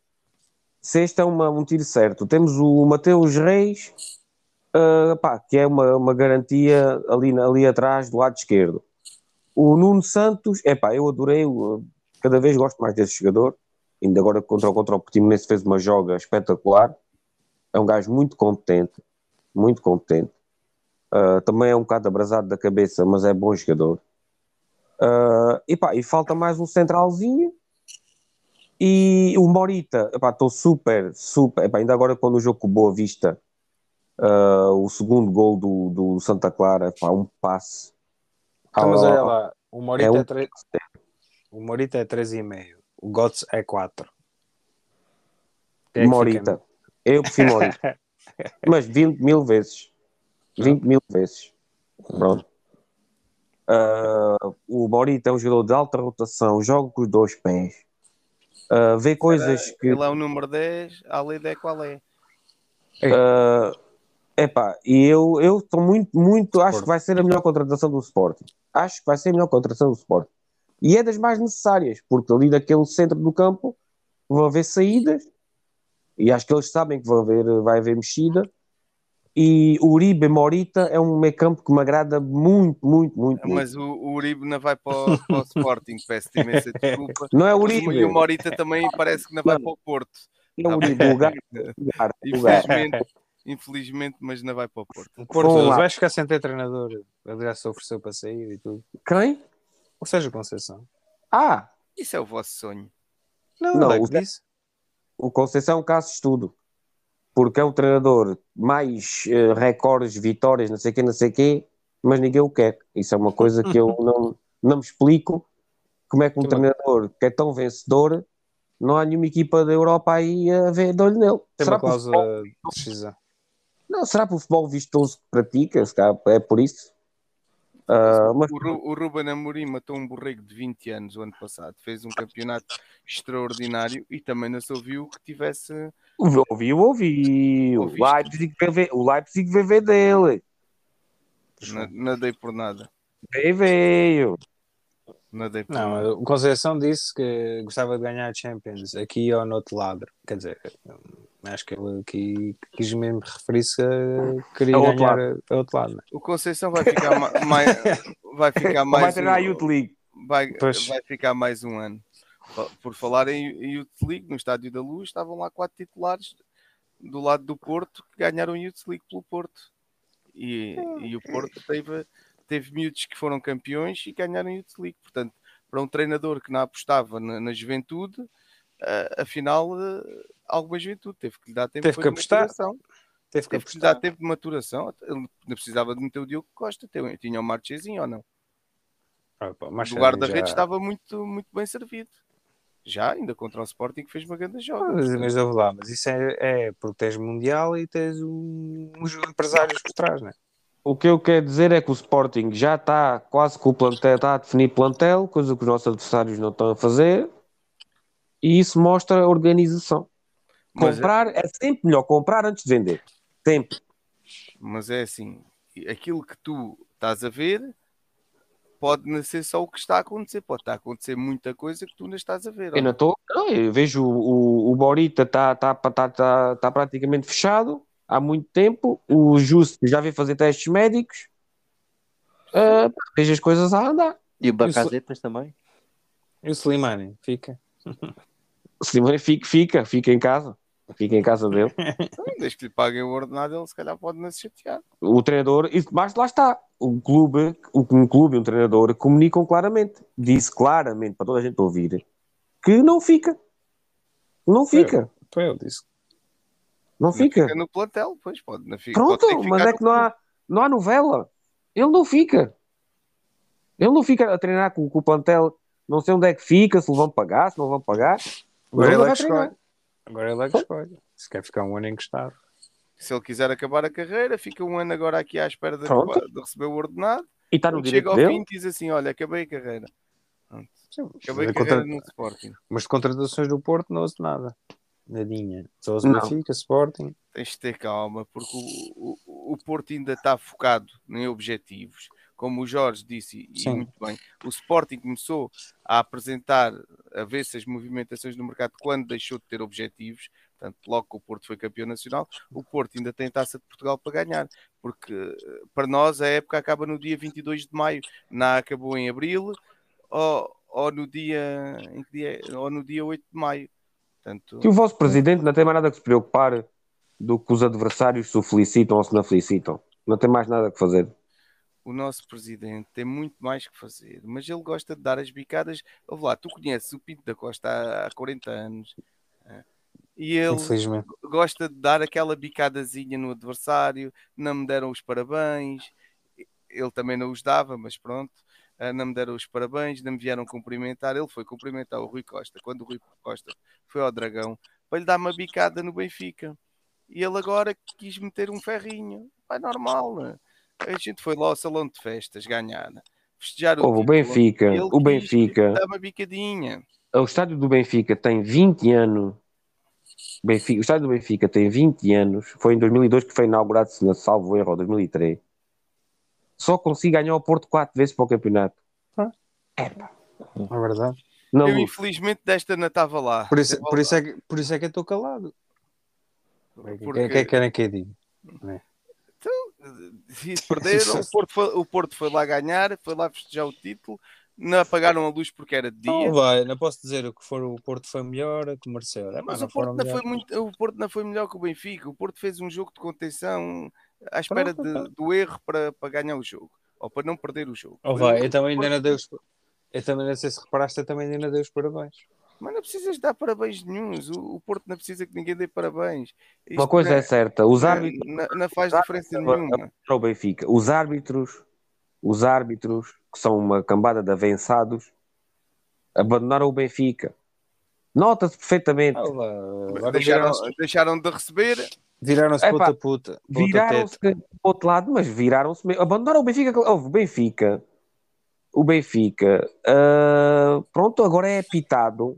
se este é uma- um tiro certo, temos o Mateus Reis, ah, pá, que é uma, uma garantia ali, ali atrás do lado esquerdo. O Nuno Santos, é pá, eu adorei, o- cada vez gosto mais desse jogador. Ainda agora contra, o- contra o Portimonense fez uma joga espetacular. É um gajo muito competente, muito competente. Ah, também é um bocado abrasado da cabeça, mas é bom jogador. Ah, e pá, e falta mais um centralzinho. E o Morita, estou super, super. epá, ainda agora quando o jogo com o Boa Vista, ah, o segundo gol do, do Santa Clara, epá, um passe. Então, mas Ah, olha lá, o Morita é é, um- tre- o Morita é 3,5, o Götze é 4. Quem é Morita. Eu prefiro Morita. Mas 20 mil vezes. 20 mil vezes. Pronto. Ah, o Morita é um jogador de alta rotação, joga com os dois pés. Ah, vê coisas que. Ele é o número 10, a lei é qual é. Uh, epá, e eu eu estou muito, muito, acho Sporting. que vai ser a melhor contratação do Sporting. Acho que vai ser a melhor contratação do Sporting. E é das mais necessárias, porque ali daquele centro do campo vão haver saídas, e acho que eles sabem que vão haver, vai haver mexida. E o Uribe Morita é um meio campo que me agrada muito, muito, muito. muito. Mas o, o Uribe não vai para o, para o Sporting, peço-te imensa desculpa. Não é o E Uribe, o Morita também parece que não vai Não. para o Porto. é o Uribe, o gato, gato. Infelizmente, infelizmente, mas não vai para o Porto. O Porto vai ficar sem ter treinador. Aliás, se ofereceu para sair e tudo. Quem? Ou seja, Conceição. Ah, Isso é o vosso sonho. Não, Não, não é o- que disse. O Conceição é um caso de estudo, porque é o treinador mais eh, recordes, vitórias, não sei o quê, não sei o quê, mas ninguém o quer. Isso é uma coisa que eu não, não me explico. Como é que um uma- treinador que é tão vencedor, não há nenhuma equipa da Europa aí a ver de olho nele? Tem será, uma por futebol, de não, será por futebol vistoso que pratica? É por isso. Ah, mas O, Ru- o Ruben Amorim matou um borrego de 20 anos o ano passado. Fez um campeonato extraordinário e também não se ouviu que tivesse. ouviu, ouviu. O Ouviste? Leipzig o Leipzig ver dele. na- Nadei por nada. Veio, veio. Nadei por Não, nada. o Conceição disse que gostava de ganhar a Champions aqui ou no outro lado. Quer dizer, acho que ele aqui quis mesmo referir-se a querer Ao outro ganhar a outro lado. né? O Conceição vai ficar ma- mais. Vai ficar Ou vai mais. treinar a um- Youth League. vai, Pois. vai ficar mais um ano. Por falar em Youth League, no Estádio da Luz, estavam lá quatro titulares do lado do Porto que ganharam Youth League pelo Porto. E, e o Porto teve, teve miúdos que foram campeões e ganharam Youth League. Portanto, para um treinador que não apostava na, na juventude, ah, afinal, ah, alguma juventude teve que lhe dar tempo Teve que de apostar. maturação. Teve que Teve que lhe dar tempo de maturação. Ele não precisava de meter o Diogo Costa, tinha- tinha o Marchezinho ou não? Ah, pá, o mas guarda-redes já- estava muito, muito bem servido. Já, ainda contra o Sporting, que fez uma grande joga. Mas, mas ouve lá, mas isso é, é porque tens mundial e tens um- uns empresários por trás, né? O que eu quero dizer é que o Sporting já está quase com o plantel, está a definir plantel, coisa que os nossos adversários não estão a fazer. E isso mostra a organização. Mas, Comprar é sempre melhor comprar antes de vender. Sempre. mas é assim, aquilo que tu estás a ver pode não ser só o que está a acontecer, pode estar a acontecer muita coisa que tu não estás a ver. Eu não estou. Eu vejo o, o, o Borita está tá, tá, tá, tá praticamente fechado há muito tempo. O Justo já veio fazer testes médicos. Uh, vejo as coisas a andar. E o Bacazetas também? E o Slimani? Fica. O Simone fica, fica, fica em casa. Fica em casa dele. Desde que lhe paguem o ordenado, ele se calhar pode não se chatear. O treinador, e mas lá está. O clube, o, um clube e um treinador comunicam claramente. Disse claramente para toda a gente ouvir que não fica. Não fica. Foi eu disse. Não fica. Fica no plantel, pois pode. Não fica, Pronto, pode mas é que não há, não há novela. Ele não fica. Ele não fica a treinar com, com o plantel. Não sei onde é que fica, se lhe vão pagar, se não vão pagar. Mas ele ele é vai que treinar. escolhe. Agora ele é que escolhe. Se quer ficar um ano encostado. Se ele quiser acabar a carreira, fica um ano agora aqui à espera de, acabar- de receber o ordenado. E está no direito chega ao dele. fim, diz assim: Olha, acabei a carreira. Pronto. Acabei a carreira contra- no Sporting. Mas de contratações do Porto não ouço nada. Nadinha. Só ouço Não. Benfica, Sporting. Tens de ter calma, porque o, o, o Porto ainda está focado em objetivos. Como o Jorge disse, e Sim. muito bem, o Sporting começou a apresentar, a ver se as movimentações no mercado quando deixou de ter objetivos. Portanto, logo que o Porto foi campeão nacional, o Porto ainda tem taça de Portugal para ganhar, porque eh, para nós a época acaba no dia 22 de maio, não acabou em abril ou, ou no dia, em que dia ou no dia 8 de maio. Portanto, Que o vosso presidente não tem mais nada que se preocupar do que os adversários se o felicitam ou se não felicitam. Não tem mais nada que fazer. O nosso presidente tem muito mais que fazer, mas ele gosta de dar as bicadas. Ouve lá, tu conheces o Pinto da Costa há, há 40 anos eh, e ele gosta de dar aquela bicadazinha no adversário. Não me deram os parabéns, ele também não os dava, mas pronto. eh, Não me deram os parabéns, não me vieram cumprimentar. Ele foi cumprimentar o Rui Costa quando o Rui Costa foi ao Dragão para lhe dar uma bicada no Benfica. E ele agora quis meter um ferrinho. É normal. né? A gente foi lá ao salão de festas ganhar, festejar o, o. Benfica, Ele o Benfica, uma bicadinha. o estádio do Benfica tem 20 anos. Benfica, o estádio do Benfica tem 20 anos. Foi em 2002 que foi inaugurado, se não salvo erro, ou 2003. Só consigo ganhar o Porto 4 vezes para o campeonato. É verdade. Não, Eu, infelizmente, desta não estava lá. Por isso, por, isso lá. é que, por isso é que eu estou calado. O que Porque- é que querem que eu diga? Se perderam, o Porto, foi, o Porto foi lá ganhar, foi lá festejar o título, não apagaram a luz porque era de dia. Não vai, não posso dizer o que for o Porto foi melhor, que mereceu. É, mas o Porto não, foi muito, o Porto não foi melhor que o Benfica. O Porto fez um jogo de contenção à espera de- do erro para, para ganhar o jogo ou para não perder o jogo. Oh, vai, eu também ainda não dei os... Eu também não sei se reparaste, eu também ainda não dei os parabéns. Mas não precisas dar parabéns nenhums. O, o Porto não precisa que ninguém dê parabéns. uma Isto coisa não- é certa: os não- árbitros. Não, não faz diferença árbitros- nenhuma. para o Benfica. Os árbitros, os árbitros, que são uma cambada de avançados, abandonaram o Benfica. Nota-se perfeitamente. Ah, Deixaram, deixaram de receber. viraram-se Epá, puta Viraram-se para o outro lado, mas viraram-se mesmo. Abandonaram o Benfica. Houve o Benfica. O Benfica, ah, pronto, agora é apitado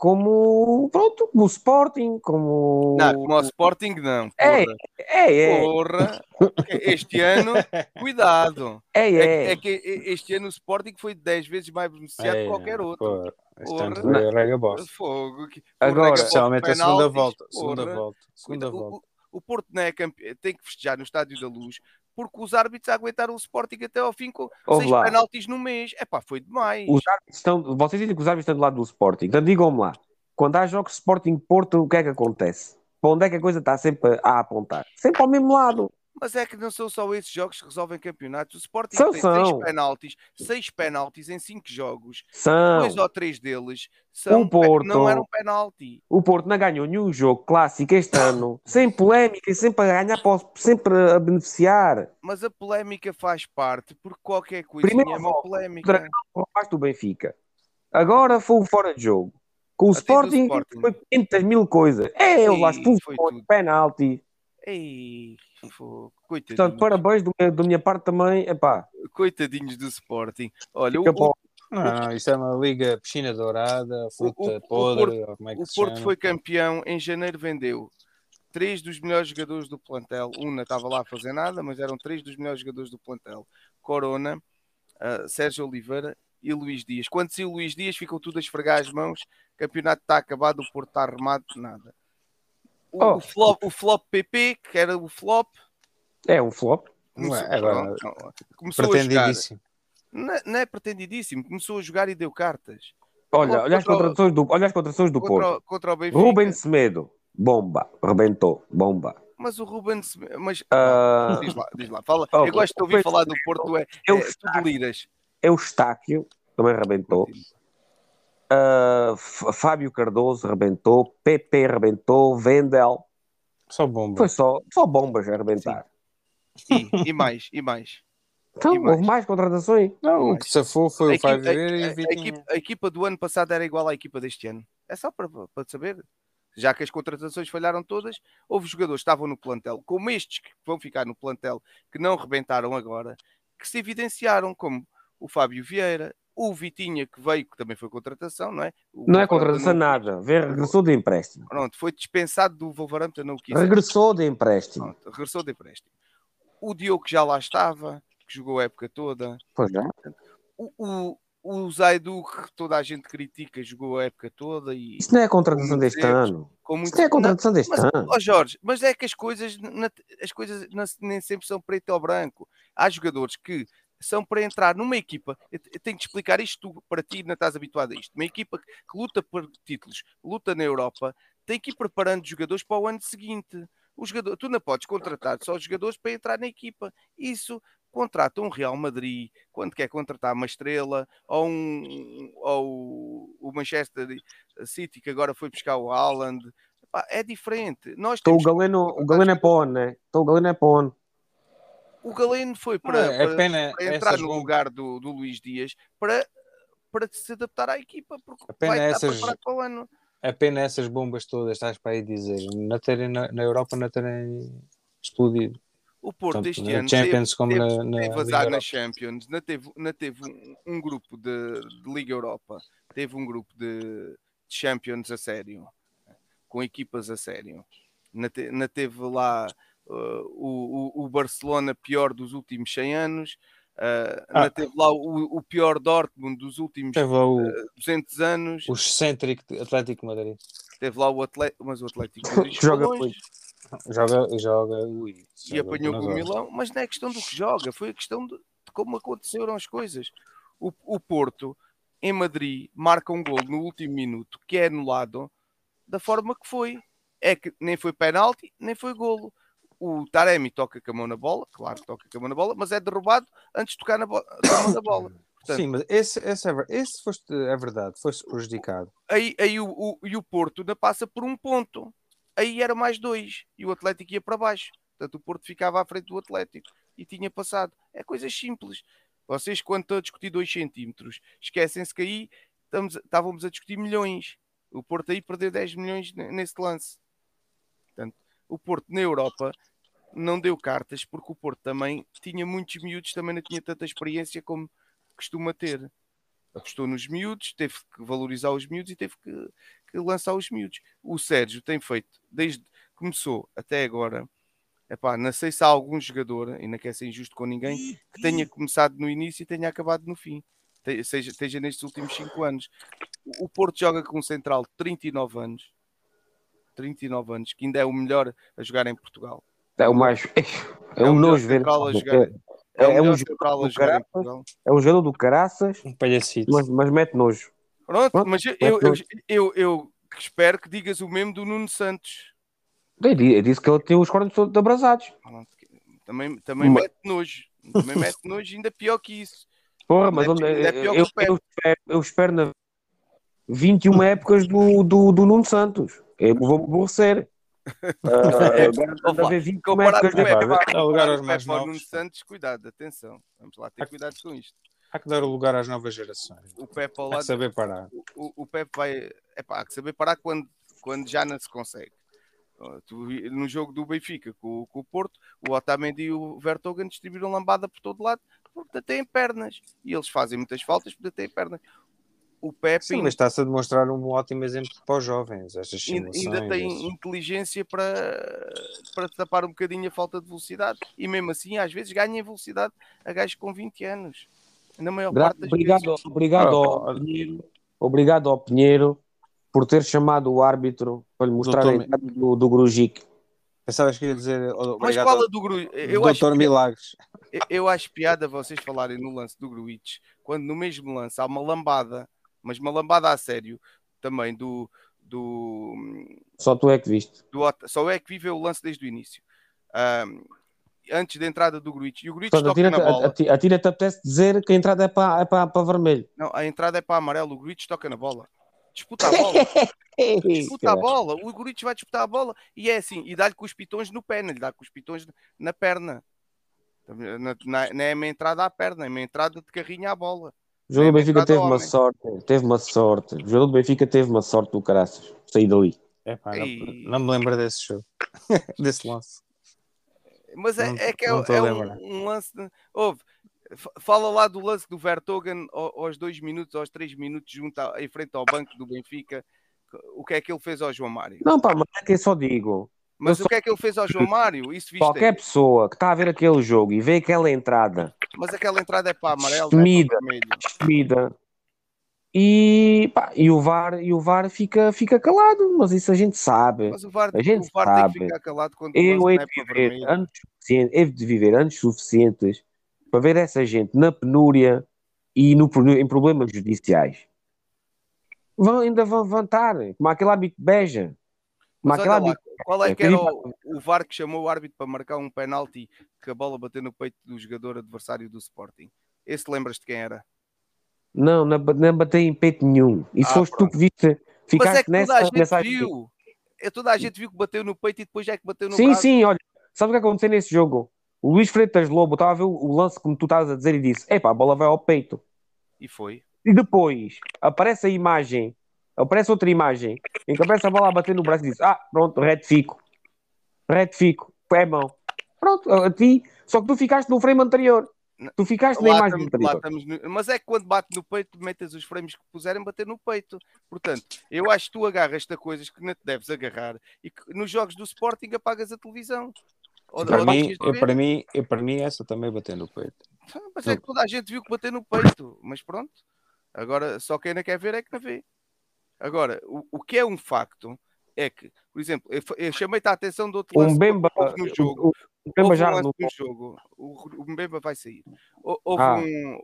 como, pronto, como o Sporting, como... Não, como ao Sporting, não. É, Porra. É, é, Porra. Este ano, cuidado. é, É, é. que- é que este ano o Sporting foi 10 vezes mais beneficiado que É, qualquer outro. ano Porra. foi rega. Fogo. que- Agora- porra, que Especialmente a segunda volta. Segunda porra. volta. Segunda o- volta. O, o Porto não é campe... tem que festejar no Estádio da Luz porque os árbitros aguentaram o Sporting até ao fim com Ouve seis lá. penaltis no mês. É pá, foi demais. Os árbitros estão, vocês dizem que os árbitros estão do lado do Sporting. Então digam-me lá, quando há jogos Sporting Porto, o que é que acontece? Para onde é que a coisa está sempre a apontar? Sempre ao mesmo lado. Mas é que não são só esses jogos que resolvem campeonatos. O Sporting São, tem são. seis penaltis, seis penaltis em cinco jogos. São. Dois ou três deles são O Porto. não eram penalti. O Porto não ganhou nenhum jogo clássico este ano, sem polémica e sempre a ganhar, sempre a beneficiar. Mas a polémica faz parte, porque qualquer coisa Primeiro é uma polémica. Dragão o do Benfica. Agora foi fora de jogo. Com o Até Sporting, Sporting. foi 500 mil coisas. É, eu lá tudo. penalti. Ei, fogo. Portanto, coitadinhos, parabéns do meu- da minha parte também. Epá, coitadinhos do Sporting. Olha, o, fica o- Não, não, isso é uma liga piscina dourada, fruta o- o podre, ou como é que O se Porto chama. foi campeão, em janeiro vendeu três dos melhores jogadores do plantel. Una estava lá a fazer nada, mas eram três dos melhores jogadores do plantel: Corona, ah, Sérgio Oliveira e Luís Dias. Quando saiu o Luís Dias, ficou tudo a esfregar as mãos. O campeonato está acabado, o Porto está arrumado, nada. O, Oh. o flop, o flop PP, que era o flop, É um flop. Não é, começou, agora, não, começou a jogar. pretendidíssimo. Não, é- não é pretendidíssimo, começou a jogar e deu cartas. Olha, Contra olha as o- contratações do, olha as contratações do Contra, Porto. o- contra o Benfica. Ruben Semedo, bomba, rebentou, bomba. Mas o Ruben, mas Ah, diz lá, diz lá, fala. Oh, eu gosto de ouvir falar do Porto, é, Eu é tudo liras. Eustáquio, também rebentou. F- Fábio Cardoso rebentou. PP rebentou. Vendel. Só bomba. Foi só, só bombas a arrebentar. E, e mais, e mais. Então, E mais? houve mais contratações. Não, o que safou foi A o equipa, Fábio Vieira e a- a- equipa- a equipa do ano passado era igual à equipa deste ano. É só para, para saber. Já que as contratações falharam todas, houve jogadores que estavam no plantel, como estes que vão ficar no plantel, que não rebentaram agora, que se evidenciaram, como o Fábio Vieira, o Vitinha, que veio, que também foi contratação, não é? O Não é contratação não- nada. Vê, regressou de empréstimo. Pronto, foi dispensado do Wolverhampton, não quis. Regressou de empréstimo. Pronto, regressou de empréstimo. O Diogo que já lá estava, que jogou a época toda. Pois já. O, o, o Zaidu, que toda a gente critica, jogou a época toda e Isso não é contratação muitos deste ano. Isso não é contratação deste mas, ano. ó Jorge, mas é que as coisas, as coisas nem sempre são preto ou branco. Há jogadores que são para entrar numa equipa. Eu te- eu tenho que explicar isto tu, para ti, não estás habituado a isto. Uma equipa que, luta por títulos, luta na Europa, tem que ir preparando jogadores para o ano seguinte. O jogador, tu não podes contratar só os jogadores para entrar na equipa. Isso contrata um Real Madrid quando quer contratar uma estrela ou, um, ou o Manchester City que agora foi buscar o Haaland. Epá, é diferente. Nós Então o temos que Galeno, o contratar Galeno é para onde, né? Então o Galeno é para onde? O Galeno foi Não, para, é para- pena para entrar no lugar do, do Luís Dias para, para se adaptar à equipa, porque A pena vai é essas- para o ano. É pena essas bombas todas, estás para aí dizer, não terem na, na Europa não terem explodido. O Porto Tanto este ano Champions teve, como teve, na, na teve azar na Champions, não teve, não teve um, um grupo de, de Liga Europa, teve um grupo de, de Champions a sério, com equipas a sério. Não, te- não teve lá o, o- o Barcelona pior dos últimos 100 anos, uh, Ah. não teve lá o, o pior Dortmund dos últimos Teve lá o, 200 anos. o excêntrico Atlético Madrid. Teve lá o Atlético, mas o Atlético Madrid joga longe muito. Joga, joga, ui, e joga apanhou com o. Milão, mas não é questão do que joga, foi a questão de, de como aconteceram as coisas. O, o Porto, em Madrid, marca um gol no último minuto, que é anulado da forma que foi. É que nem foi penalti, nem foi golo. O Taremi toca com a mão na bola, claro que toca com a mão na bola, mas é derrubado antes de tocar na, bo- mão bola. Portanto, Sim, mas esse, esse, é, esse foste, é verdade, foi-se prejudicado. aí, aí o, o, e o Porto ainda passa por um ponto. Aí era mais dois. E o Atlético ia para baixo. Portanto, o Porto ficava à frente do Atlético. E tinha passado. É coisas simples. Vocês, quando estão a discutir 2 centímetros, esquecem-se que aí estamos, estávamos a discutir milhões. O Porto aí perdeu 10 milhões ne- nesse lance. Portanto, o Porto na Europa não deu cartas porque o Porto também tinha muitos miúdos, também não tinha tanta experiência como costuma ter. Apostou nos miúdos, teve que valorizar os miúdos e teve que, que lançar os miúdos. O Sérgio tem feito, desde começou até agora, epá, não sei se há algum jogador, e não quer ser injusto com ninguém, que tenha começado no início e tenha acabado no fim. Te- Seja, esteja nestes últimos 5 anos. O o Porto joga com um central de 39 anos. 39 anos, que ainda é o melhor a jogar em Portugal. É o mais. É, É um melhor nojo ver. É, É, o É um jogador do caraças. É um jogador do caraças, Um palhacito. mas, mas mete nojo. Pronto, Pronto, mas eu, é eu, eu, pronto. eu, eu espero que digas o mesmo do Nuno Santos. Eu di- eu disse que ele tem os cornos todos abrasados. Também, também Ma- mete nojo. Também mete nojo, ainda pior que isso. Porra, mas é onde- é pior eu, eu espero, eu espero na 21 épocas do, do, do Nuno Santos. Eu vou aborrecer. Ah, agora anda a ver 21 Comparar épocas com o lugar aos mais novos. Santos, cuidado, atenção. Vamos lá ter cuidado com isto. Há que dar o lugar às novas gerações. O Pepe ao Há que lado, saber parar. o, o Pepe vai, é pá, há que saber parar quando, quando já não se consegue. Vi- no jogo do Benfica com, o- com o Porto, o Otamendi e o Vertogen distribuíram lambada por todo lado porque têm pernas e eles fazem muitas faltas porque têm pernas. O Pepe Sim, mas está-se a demonstrar um ótimo exemplo para os jovens, estas ainda, simulações. ainda tem esses- inteligência para, para tapar um bocadinho a falta de velocidade e mesmo assim às vezes ganha em velocidade a gajos com 20 anos. Na maior Gra- parte das Obrigado, vezes. obrigado, Ah, ao Pinheiro, obrigado ao Pinheiro por ter chamado o árbitro para lhe mostrar Doutor a entrada do, do Grujic. Pensavas que ia dizer oh, Mas fala do Gru... eu acho, Doutor Milagres. eu- eu acho piada vocês falarem no lance do Gruitch quando no mesmo lance há uma lambada, mas uma lambada a sério também do, do, Só tu é que viste. do só é que vive o lance desde o início. Ahm, antes da entrada do Gruitch e o Gruitch Portanto, toca na bola. ati- atira-te apetece dizer que a entrada é para, é para, para vermelho. Não, a entrada é para amarelo, o Gruitch toca na bola. Disputa a bola. disputa a bola, o Gurich vai disputar a bola e é assim, e dá-lhe com os pitões no pé, não lhe dá com os pitões na perna. Na, na, não é a minha entrada à perna, é a minha entrada de carrinho à bola. O jogador do É, Benfica teve uma sorte, teve uma sorte. O jogador do Benfica teve uma sorte do caraças. Sair dali. Epá, não, Ei. não me lembro desse jogo, desse lance. Mas é, Não- é que é, não é um, um lance. De... Fala lá do lance do Vertogen ao- aos dois minutos, aos três minutos, junto a- em frente ao banco do Benfica. O que é que ele fez ao João Mário? Não, pá, mas é que eu só digo. Mas eu o que é que ele fez ao João Mário? Isso Qualquer pessoa que está a ver aquele jogo e vê aquela entrada Mas aquela entrada é para amarelo, não é para e, pá, e o VAR, e o VAR fica, fica calado, mas isso a gente sabe. Mas o VAR, A gente o VAR tem que sabe. ficar calado quando o Eu não hei é de para viver vermelho. anos suficientes, hei de viver anos suficientes para ver essa gente na penúria e no, em problemas judiciais. Vão, ainda vão levantar, como aquele árbitro beja. Mas aquele árbitro qual é beja. que era o, o VAR que chamou o árbitro para marcar um penalti que a bola bateu no peito do jogador adversário do Sporting? Esse lembras de quem era? Não, não, não batei em peito nenhum. E Ah, foste tu pronto. que viste, Mas ficaste é que toda a nessa, gente nessa viu. É, toda a gente viu que bateu no peito e depois é que bateu no Sim, braço. sim, olha, sabe o que aconteceu nesse jogo? O Luís Freitas Lobo estava a ver o o lance como tu estás a dizer e disse: Epá, a bola vai ao peito. E foi. E depois aparece a imagem, aparece outra imagem, em que aparece a bola a bater no braço e diz: Ah, pronto, retifico. Retifico, é mão. Pronto, a ti, só que tu ficaste no frame anterior. Tu ficaste na Lá imagem estamos- lá anterior. estamos no- Mas é que quando bate no peito, metas os frames que puserem bater no peito. Portanto, eu acho que tu agarras-te a coisas que não te deves agarrar e que nos jogos do Sporting apagas a televisão. Ou, Para ou mim, eu, para, mim, eu, para mim, essa também bateu no peito. Mas é que toda a gente viu que bater no peito. Mas pronto. Agora, só quem não quer ver é que não vê. Agora, o, o que é um facto é que, por exemplo, eu, eu chamei-te a atenção de outro lance houve no jogo. o, Houve já um no jogo. O, o vai sair. Hou- Houve, Ah. um,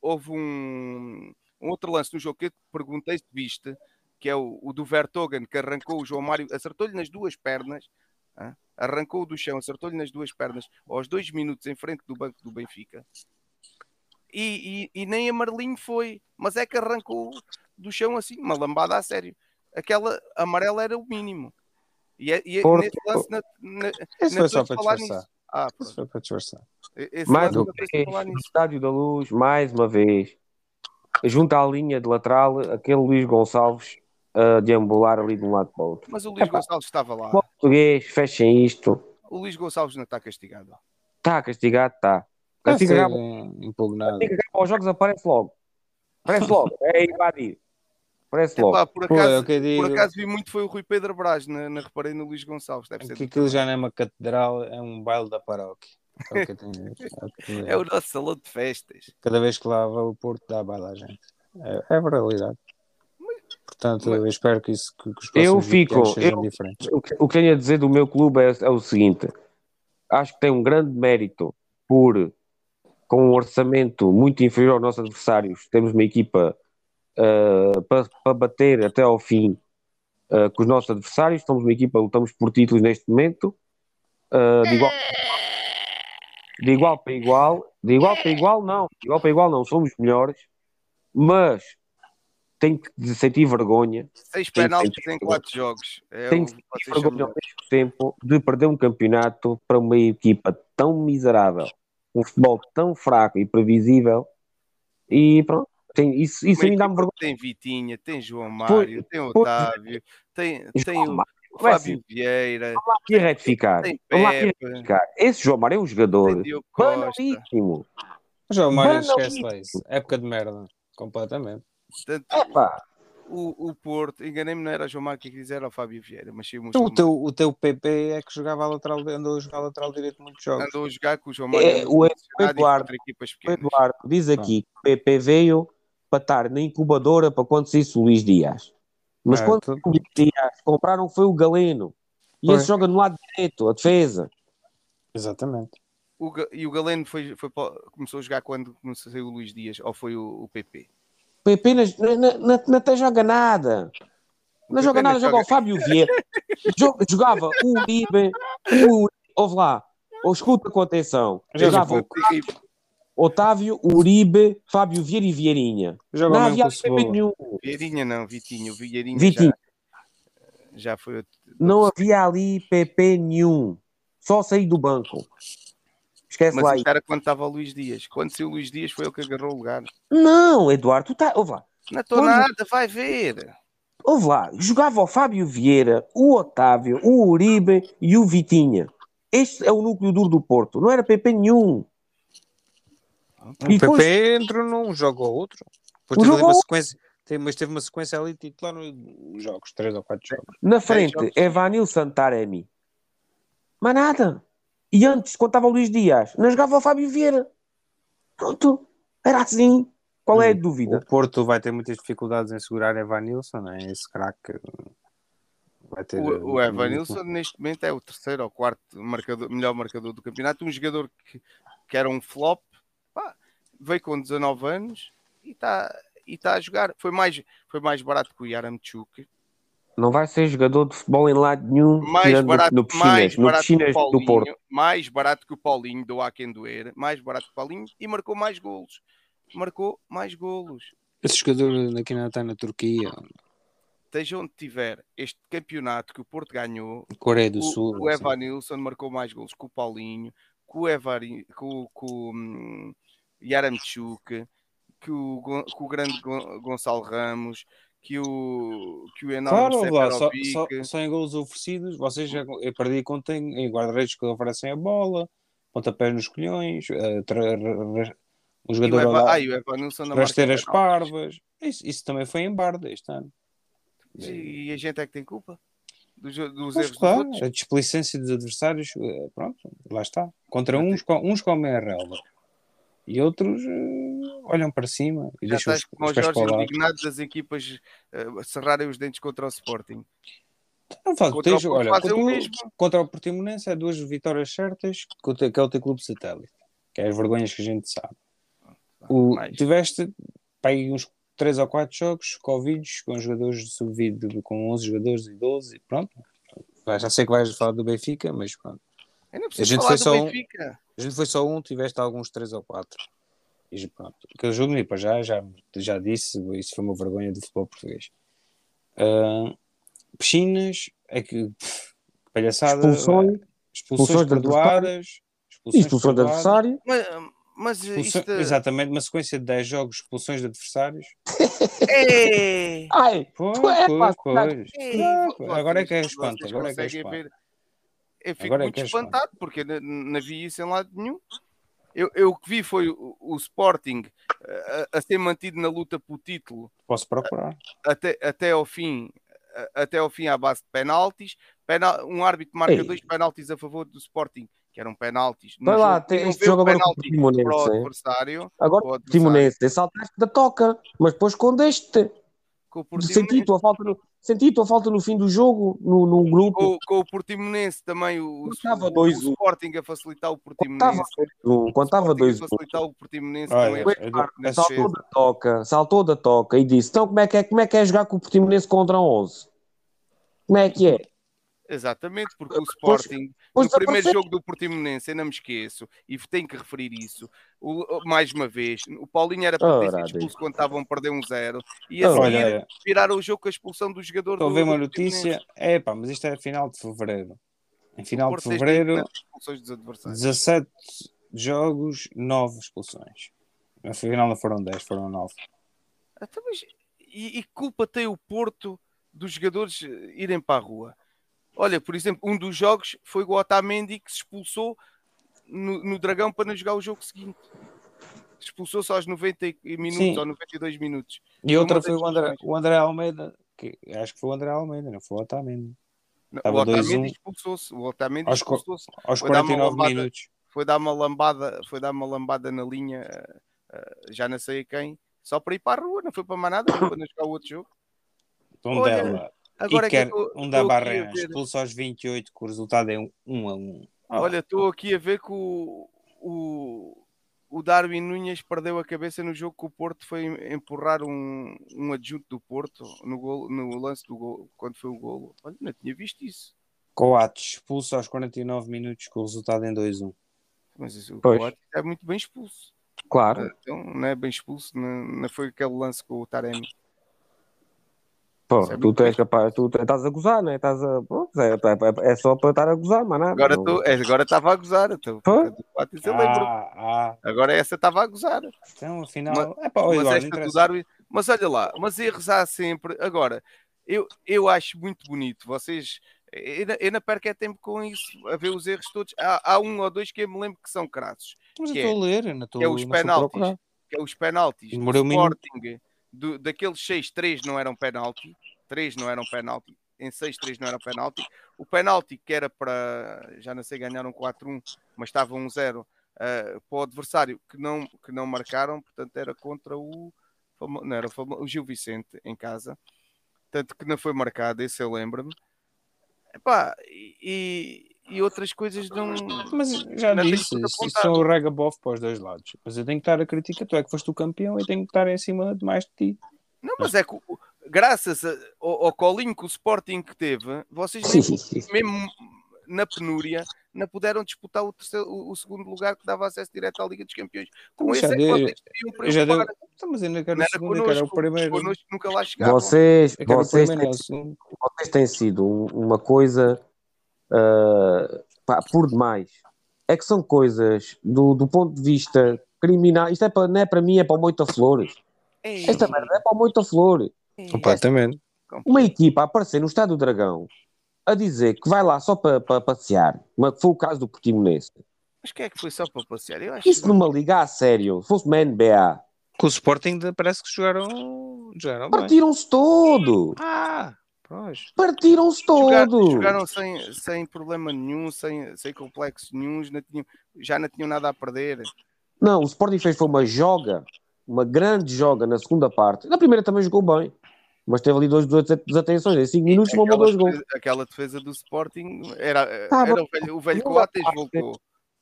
houve um, um outro lance no jogo que eu te perguntei se viste, que é o, o do Vertogen, que arrancou o João Mário, acertou-lhe nas duas pernas, hã? arrancou do chão, acertou-lhe nas duas pernas aos dois minutos em frente do banco do Benfica. E, e- e nem amarelinho foi, mas é que arrancou do chão assim, uma lambada a sério. Aquela amarela era o mínimo. E, é- e é- Porto- nesse lance, na, na, não foi só para disfarçar. nisso. Ah, foi para disfarçar. Esse mais uma vez, no. Estádio da Luz, mais uma vez, junto à linha de lateral, aquele Luís Gonçalves a deambular ali de um lado para o outro. Mas o Luís Epá. Gonçalves estava lá. Português, fechem isto. O Luís Gonçalves não está castigado. Está castigado, está. Assim que ser acaba, impugnado. assim que acaba os jogos, aparece logo. Aparece logo. É invadir. Aparece logo. Epá, por Pô, acaso, é o que eu digo. por acaso vi muito foi o Rui Pedro Brás, na, na reparei no Luís Gonçalves. Deve ser Que aquilo já não é uma catedral, é um baile da paróquia. É o tenho. É o. É o nosso salão de festas. Cada vez que lá vai o Porto, dá baile à gente. É, é a realidade. Portanto, eu espero que, isso, que, que os Eu próximos 20 fico- sejam eu- diferentes. O que, o que tenho a dizer do meu clube é, é o seguinte: acho que tem um grande mérito por, com um orçamento muito inferior aos nossos adversários, temos uma equipa ah, para, para bater até ao fim ah, com os nossos adversários. Somos uma equipa, lutamos por títulos neste momento, ah, de, igual, de igual para igual. De igual para igual, não. De igual para igual, não. Somos melhores, mas tenho que sentir vergonha Seis penaltis em quatro jogos. É tem o que sentir vergonha ao mesmo tempo de perder um campeonato para uma equipa tão miserável, um futebol tão fraco e previsível. E pronto, tem, isso, isso Uma a mim dá-me vergonha. Tem Vitinha, tem João Mário, tem pois. Otávio, tem, tem, João o, Mário, o Vai Fábio assim, Vieira, aqui a retificar. tem Vamos lá aqui a retificar. Esse João Mário é um tem jogador banalíssimo. Já o Mário esquece lá isso. Época de merda. Completamente. Epá, o, o Porto, enganei-me, não era João Marco que quiser, era o Fábio Vieira, mas sim o Então, o, teu, o teu PP é que jogava a lateral, andou a jogar a lateral direito muitos jogos. andou a jogar com o João Mário É, o Eduardo-. Eduardo diz aqui que o PP veio para estar na incubadora para quando saísse o Luís Dias. Mas É, quando tudo- o Luís Dias compraram foi o Galeno. E Foi. esse joga no lado direito, a defesa. Exatamente. O e o Galeno foi, foi para- começou a jogar quando começou a sair o Luís Dias, ou foi o, o PP? O PP não, não, não, joga nada. O Não joga nada, joga o Fábio Vieira. Jo- Jogava o Uribe, o Ouve lá, ou escuta com atenção. Já Jogava jogou. Otávio, Uribe, Fábio Vieira e Vieirinha. Joga Não havia nenhum. Vieirinha não, Vitinho. Vieirinha Vitinho. Já, já foi outro. Não havia ali PP nenhum. Só sair do banco. Esquece Mas lá aí. era quando estava o Luís Dias. Quando saiu o Luís Dias foi ele que agarrou o lugar. Não, Eduardo, tu tá. Ouve lá. Não estou nada, vai ver. Ouve lá. Jogava o Fábio Vieira, o Otávio, o Uribe e o Vitinha. Este é o núcleo duro do Porto. Não era PP nenhum. O E depois- PP entrou num jogo ou outro. Depois teve uma sequência. Teve, mas teve uma sequência ali titular nos jogos, três ou quatro jogos. Na frente, jogos. Evanilson Taremi. Mas nada. E antes, quando estava o Luís Dias, não jogava o Fábio Vieira. Pronto. Era assim. Qual é a Hum, dúvida? O Porto vai ter muitas dificuldades em segurar Evan Nilsson, né? esse craque vai ter. O, o Evan Nilsson neste momento é o terceiro ou quarto marcador, melhor marcador do campeonato. Um jogador que, que era um flop, veio com 19 anos e está e tá a jogar. Foi mais, foi mais barato que o Yaramchuk. Não vai ser jogador de futebol em lado nenhum, Mais barato, no mais Piscinas, no barato que o Piscinas do Paulinho, Porto. mais barato que o Paulinho do Akendoer, mais barato que o Paulinho e marcou mais golos. Marcou mais golos. Esse jogador aqui não está na Turquia, Esteja onde tiver este campeonato que o Porto ganhou, Coreia do o, Sul. o. Evan Nilsson marcou mais gols que o Paulinho, que o Evan, com, com o Yaramchuk, que o, que o grande Gon- Gonçalo Ramos, que o, que o enorme Claro, lá, só, só, só em golos oferecidos, vocês já eu perdi conta em, em guarda-redes que oferecem a bola, pontapés nos colhões, tra- ra- ra- o E o jogador Evan, lá, ah, e o Evan Nilsson na rasteiras parvas. Isso, isso também foi em Barda este ano. E a gente é que tem culpa dos, dos erros claro, dos a outros. displicência dos adversários, eh, pronto, lá está. Contra uns, co- uns comem a relva e outros eh, olham para cima e Já deixam os, como os pés Jorge para o indignados das equipas eh, cerrarem os dentes contra o Sporting. Não faz, Contra tens, o olha, contra, o o- mesmo. contra o Portimonense é duas vitórias certas, o teu- que é o teu clube satélite, que é as vergonhas que a gente sabe. O, Mais. tiveste aí uns 3 ou 4 jogos, Covid, com jogadores de sub-20, com 11 jogadores e 12, e pronto. Já sei que vais falar do Benfica, mas pronto. A gente foi do só Benfica. A gente foi só um, tiveste alguns 3 ou 4. E pronto. Aquele jogo, nem para já, já, já disse, isso foi uma vergonha do futebol português. Ah, piscinas, é que pff, palhaçada. Expulsões, eh, expulsões expulsões de perdoadas. expulsões de perdoadas, adversário. Mas, mas isto Exatamente, uma sequência de 10 jogos, expulsões de adversários. é. Ai, Pois, Tu é, pois, pá, pois. Ei, Ah, vocês- agora é que é espanto, agora é que é espanto. ver. Eu fico Agora é muito é espantado porque não, não vi isso em lado nenhum. Eu, eu o que vi foi o, o Sporting eh, a, a ser mantido na luta pelo título Posso procurar. até, até ao fim, a- até ao fim à base de penaltis. Penal- um árbitro marca Ei. dois penaltis a favor do Sporting, que eram penaltis. Vai lá, jogo, tem este jogo agora com o Portimonense, para o adversário. agora para o o Timonense, adversário, saltaste da toca, mas depois escondeste. Com o Senti Portimonense. a tua falta no, senti a tua falta no fim do jogo, no, no grupo. com, com o Portimonense também o, estava o, 2-1. o Sporting a facilitar o Quando estava Portimonense 2-1, quando estava Sporting a 2-1, facilitar o Portimonense Olha, na peço saltou da toca, saltou da toca e disse: Então, como é que é, como é, que é jogar com o Portimonense contra 11? Como é que é? Exatamente, porque o Sporting, pois no primeiro jogo do Portimonense, eu não me esqueço, e tenho que referir isso, o- mais uma vez, o Paulinho era para ter sido expulso quando estavam a perder um zero, e a Ora. seguir Olha, viraram o jogo com a expulsão do jogador estou a ver uma notícia. É pá, mas isto é final de fevereiro. Em final de fevereiro, 30 expulsões dos adversários. 17 jogos, 9 expulsões. No final não foram 10, foram 9. Então, mas e, e culpa tem o Porto dos jogadores irem para a rua? Olha, por exemplo, um dos jogos foi o Otamendi que se expulsou no, no Dragão para não jogar o jogo seguinte. Expulsou-se aos 90 minutos Sim. ou 92 minutos. E outra uma foi o André, o André Almeida, que acho que foi o André Almeida, não foi o Otamendi. Não, o Otamendi 2-1. expulsou-se. O Otamendi Aos expulsou-se. Aos Foi dar uma 49 lambada. minutos. Foi dar uma lambada, foi dar uma lambada na linha, eh, eh, já não sei a quem, só para ir para a rua, não foi para mais nada, foi para não jogar o outro jogo. Um Olha, dela. Agora e é que eu quer tô- um da a ver- expulso aos 28, que o resultado é um, um a um. Ah, Olha, estou aqui a ver que o, o, o Darwin Nunes perdeu a cabeça no jogo que o Porto foi empurrar um, um adjunto do Porto no, golo, no lance do gol, quando foi o golo. Olha, não tinha visto isso. Coates expulso aos 49 minutos, com o resultado em 2-1. Mas isso, o Pois. Coates é muito bem expulso. Claro. Então, não é bem expulso, não, não foi aquele lance com o Taremi. Pô, é tu muito tens capaz, tu estás a gozar, né? Estás a, pô, é, é- é só para estar a gozar, mas nada. Agora não- é, agora estava a gozar. Então, eu lembro. Ah, ah, Agora essa estava a gozar. então afinal. Mas- é pá, mas, não esta do. Darwin, mas olha lá, mas erros há sempre. Agora, eu, eu acho muito bonito. Vocês. Eu, não- eu não perco é tempo com isso, a ver os erros todos. Há, há um ou dois que eu me lembro que são crassos, Mas eu que é- estou a ler, eu não estou que é os não penaltis. que é os penaltis. Demorou minuto. Do, daqueles 6, 3 não eram penalti. 3 não eram penalti. Em 6, 3 não eram penalti. O penalti que era para, já não sei, ganharam 4-1, mas estava 1-0 eh, para o adversário que não, que não marcaram, portanto era contra o, não era o Gil Vicente em casa, tanto que não foi marcado, esse eu lembro-me. Epá, e, e outras coisas não. Mas já Não disse, são o regabof para os dois lados. Mas eu tenho que estar a criticar, tu é que foste o campeão e tenho que estar em cima de mais de ti. Não, mas é que graças a- ao, ao colinho que o Sporting que teve, vocês nem, mesmo na penúria não puderam disputar o, terceiro, o, o segundo lugar que dava acesso direto à Liga dos Campeões. Com Mas esse já é que já deu. preocupar. Então, não quero Não o era segundo, eu quero o connosco, primeiro. connosco nunca lá chegavam. Vocês, vocês, primeiro, têm, segundo. vocês têm sido um- uma coisa ah, pá, por demais. É que são coisas do, do ponto de vista criminal. Isto é para, não é para mim, é para o Moita Flores. Ei, Esta merda é para o Moita Flores. ei, Completamente. Uma equipa a aparecer no Estádio do Dragão a dizer que vai lá só para, para passear, mas que foi o caso do Portimonense. Mas que é que foi só para passear? Eu acho Isso numa liga a sério, se fosse uma NBA, Com o Sporting parece que jogaram, jogaram partiram-se todos. Ah. Partiram-se todos. jogaram sem, sem problema nenhum, sem, sem complexos nenhum, não tinham- já não tinham nada a perder. Não, o Sporting fez foi uma joga, uma grande joga na segunda parte. Na primeira também jogou bem, mas teve ali duas desatenções. Em 5 minutos Aquela dois gols. aquela defesa do Sporting era, era o velho, o velho Coates voltou.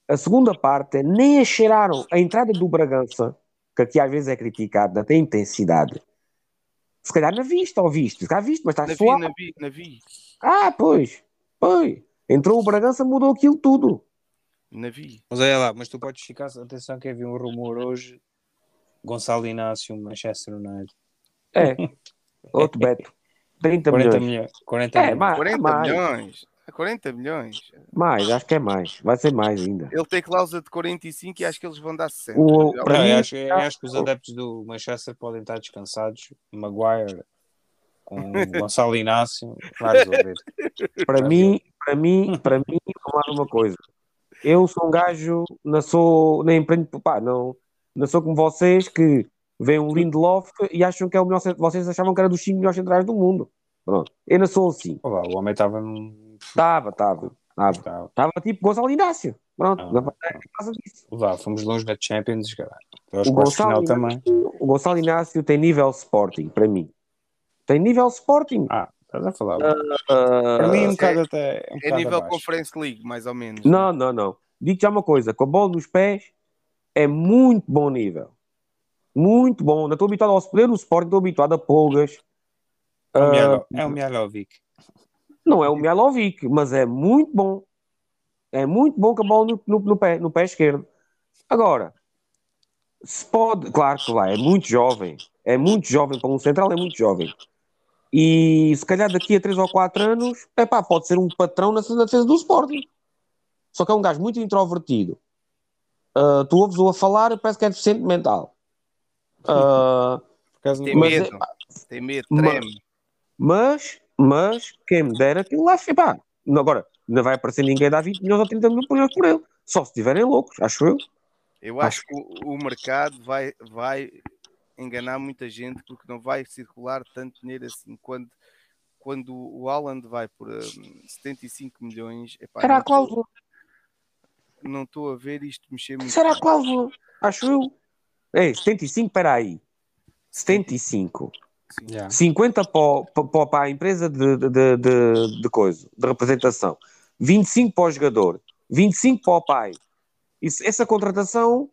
A segunda parte nem a cheiraram. A entrada do Bragança, que aqui às vezes é criticada, tem intensidade. Se calhar na vista, ou viste? Se calhar viste, mas está Na vi, suave. na vi, na vi, Ah, pois. Pois. Entrou o Bragança, mudou aquilo tudo. na vi. Mas olha lá, mas tu podes ficar, atenção que havia um rumor hoje, Gonçalo Inácio, Manchester United. É. Outro Beto. 30 40 milhões. milhões. 40 É, milhões. mais, 40 mais, milhões. 40 milhões. mais, acho que é mais. Vai ser mais ainda. Ele tem cláusula de 45 e acho que eles vão dar 60. O- para mim- eu acho, eu acho que os adeptos do Manchester podem estar descansados. Maguire com Gonçalo Inácio vai resolver. Para mim, para mim, para mim, vamos lá uma coisa. Eu sou um gajo, não sou, nem empreendo, pá, não, não sou como vocês que veem um Lindelof e acham que é o melhor, vocês achavam que era dos 5 melhores centrais do mundo. Pronto. Eu não sou assim. Olá, o homem estava num. Estava, estava, estava. Estava. Tipo Gonçalo Inácio. Pronto, Ah, não por causa disso. Vá, fomos longe na Champions, caralho. Aos O Gonçalo, também. Inácio, o Gonçalo Inácio tem nível Sporting, para mim. Tem nível Sporting. Ah, estás a falar. Ah, Para mim, um bocado até. Um É nível abaixo. Conference League, mais ou menos. Não, não, não. Digo já uma coisa: com a bola nos pés é muito bom nível. Muito bom. Não estou habituado ao poder Sporting, estou habituado a polgas. É o Ah, Mialo- É o Mialovic. Não é o Mialovic, mas é muito bom. É muito bom com a bola no, no- no pé, no pé esquerdo. Agora, se pode, claro que lá, é muito jovem. É muito jovem, para um central é muito jovem. E se calhar daqui a 3 ou 4 anos, epá, pode ser um patrão na na defesa do Sporting. Só que é um gajo muito introvertido. Ah, tu ouves-o a falar, parece que é deficiente mental. Acaso, Tem Mas medo. Tem medo, treme. mas, mas, quem me dera aquilo lá, epá, Não, Agora, não vai aparecer ninguém dar 20 milhões ou 30 milhões por ele. Só se estiverem loucos, acho eu. Eu acho que o, o mercado vai, vai enganar muita gente porque não vai circular tanto dinheiro assim. Quando, quando o Haaland vai por hum, 75 milhões, epá, Será a cláusula? Não estou a ver isto mexer muito. Será a cláusula? Acho eu. Ei, 75, espera aí. 75. Yeah. 50 para, para, a empresa de, de, de, de, coisa, de representação. 25 para o jogador. 25 para o pai. Isso, essa contratação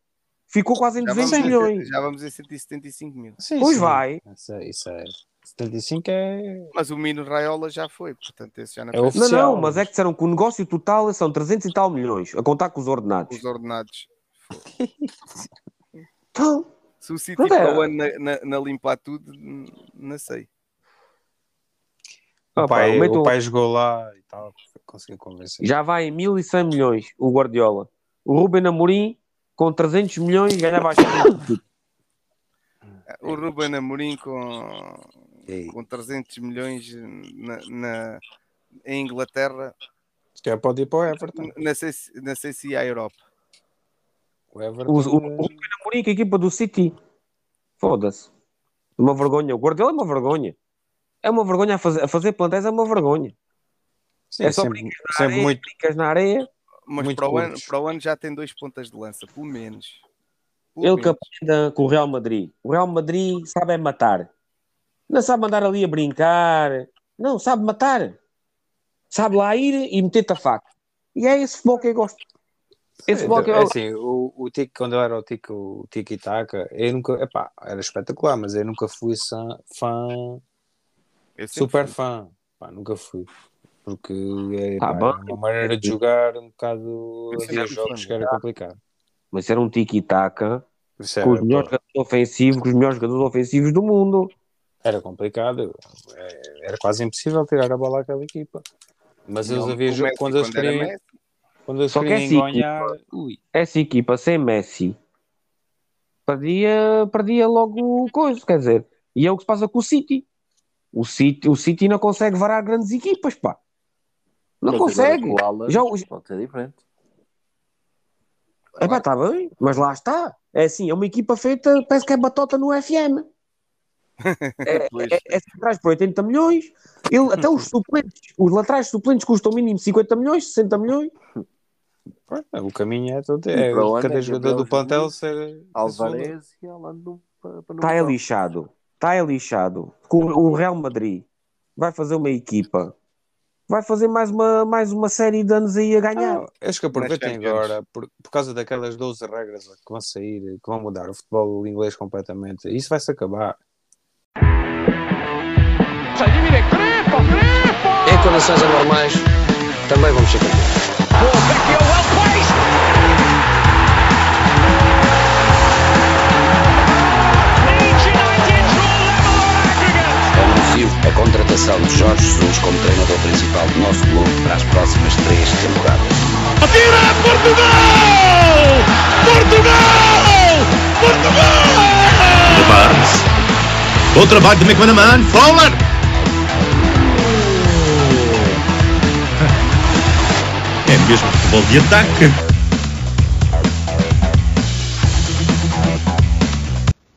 ficou quase em Já 200 vamos, milhões. em, já vamos em 175 mil. Sim, Pois sim. vai. Isso, é- isso é. 75 é. Mas o Mino Raiola já foi, portanto, esse já não É é oficial. Não, não, mas é que disseram que o negócio total são 300 e tal milhões, a contar com os ordenados. os ordenados. Então, Se o City é. para o ano na, na, na limpar tudo, não sei. O opa, pai, meto- o pai jogou lá e tal. Conseguiu convencer. já vai em 1100 milhões o Guardiola. O Ruben Amorim, com 300 milhões, ganhava a Champions. O Ruben Amorim com, Ei. com 300 milhões na, na- em Inglaterra, calhar pode ir para o Everton. não sei, se- não sei se ia à Europa. O Everton. O, o, o que é a equipa do City. Foda-se. Uma vergonha. O Guardiola é uma vergonha. É uma vergonha a fazer, a fazer plantéis, é uma vergonha. Sim, é só sempre, sempre areia, muito. brincas na areia. Mas Muito para o, ano, para o ano já tem dois pontas de lança, pelo menos. Pelo Ele que menos. aprenda com o Real Madrid. O Real Madrid sabe é matar. Não sabe andar ali a brincar. Não, sabe matar. Sabe lá ir e meter-te a faca. E é esse futebol que eu gosto. Esse eu É assim, o, o Tiki, quando eu era o Tiki, o Tiki Taka, eu nunca, epá, era espetacular, mas eu nunca fui fã, fã super fui. fã. Pá, nunca fui. Porque é, Tá pá, bom. era uma maneira de jogar um bocado havia jogos fã, que era complicado. Mas era um tiki-taka Isso com os melhores jogadores ofensivos, com os melhores jogadores ofensivos do mundo. era complicado. É, Era quase impossível tirar a bola àquela equipa. Mas eles havia quando eles queriam, quando Só que é ganhar, ui, Essa equipa sem Messi perdia, perdia logo o coisa, quer dizer. E é o que se passa com o City. O City, o City não consegue varar grandes equipas, pá. Não Mas consegue. Haaland Já o- Pode ser diferente. É pá, está bem, mas lá está. É assim, é uma equipa feita, parece que é batota no FM. É, Pois. é, é centrais por 80 milhões. Ele, até os suplentes, os laterais suplentes custam mínimo 50 milhões, 60 milhões. O caminho é todo. É, ano cada é jogador do plantel ser. Alvarez e para Está é lixado. Está é lixado. Com o Real Madrid vai fazer uma equipa. Vai fazer mais uma, mais uma série de anos aí a ganhar. Ah, acho que aproveitem agora, por, por causa daquelas 12 regras que vão sair, que vão mudar o futebol inglês completamente. Isso vai se acabar. Em condições anormais, também vamos ser campeões. A contratação de Jorge Jesus como treinador principal do nosso clube para as próximas três temporadas. Atira Portugal! Portugal! Portugal! De Barnes. Bom trabalho de McManaman. Fowler. É mesmo futebol de ataque.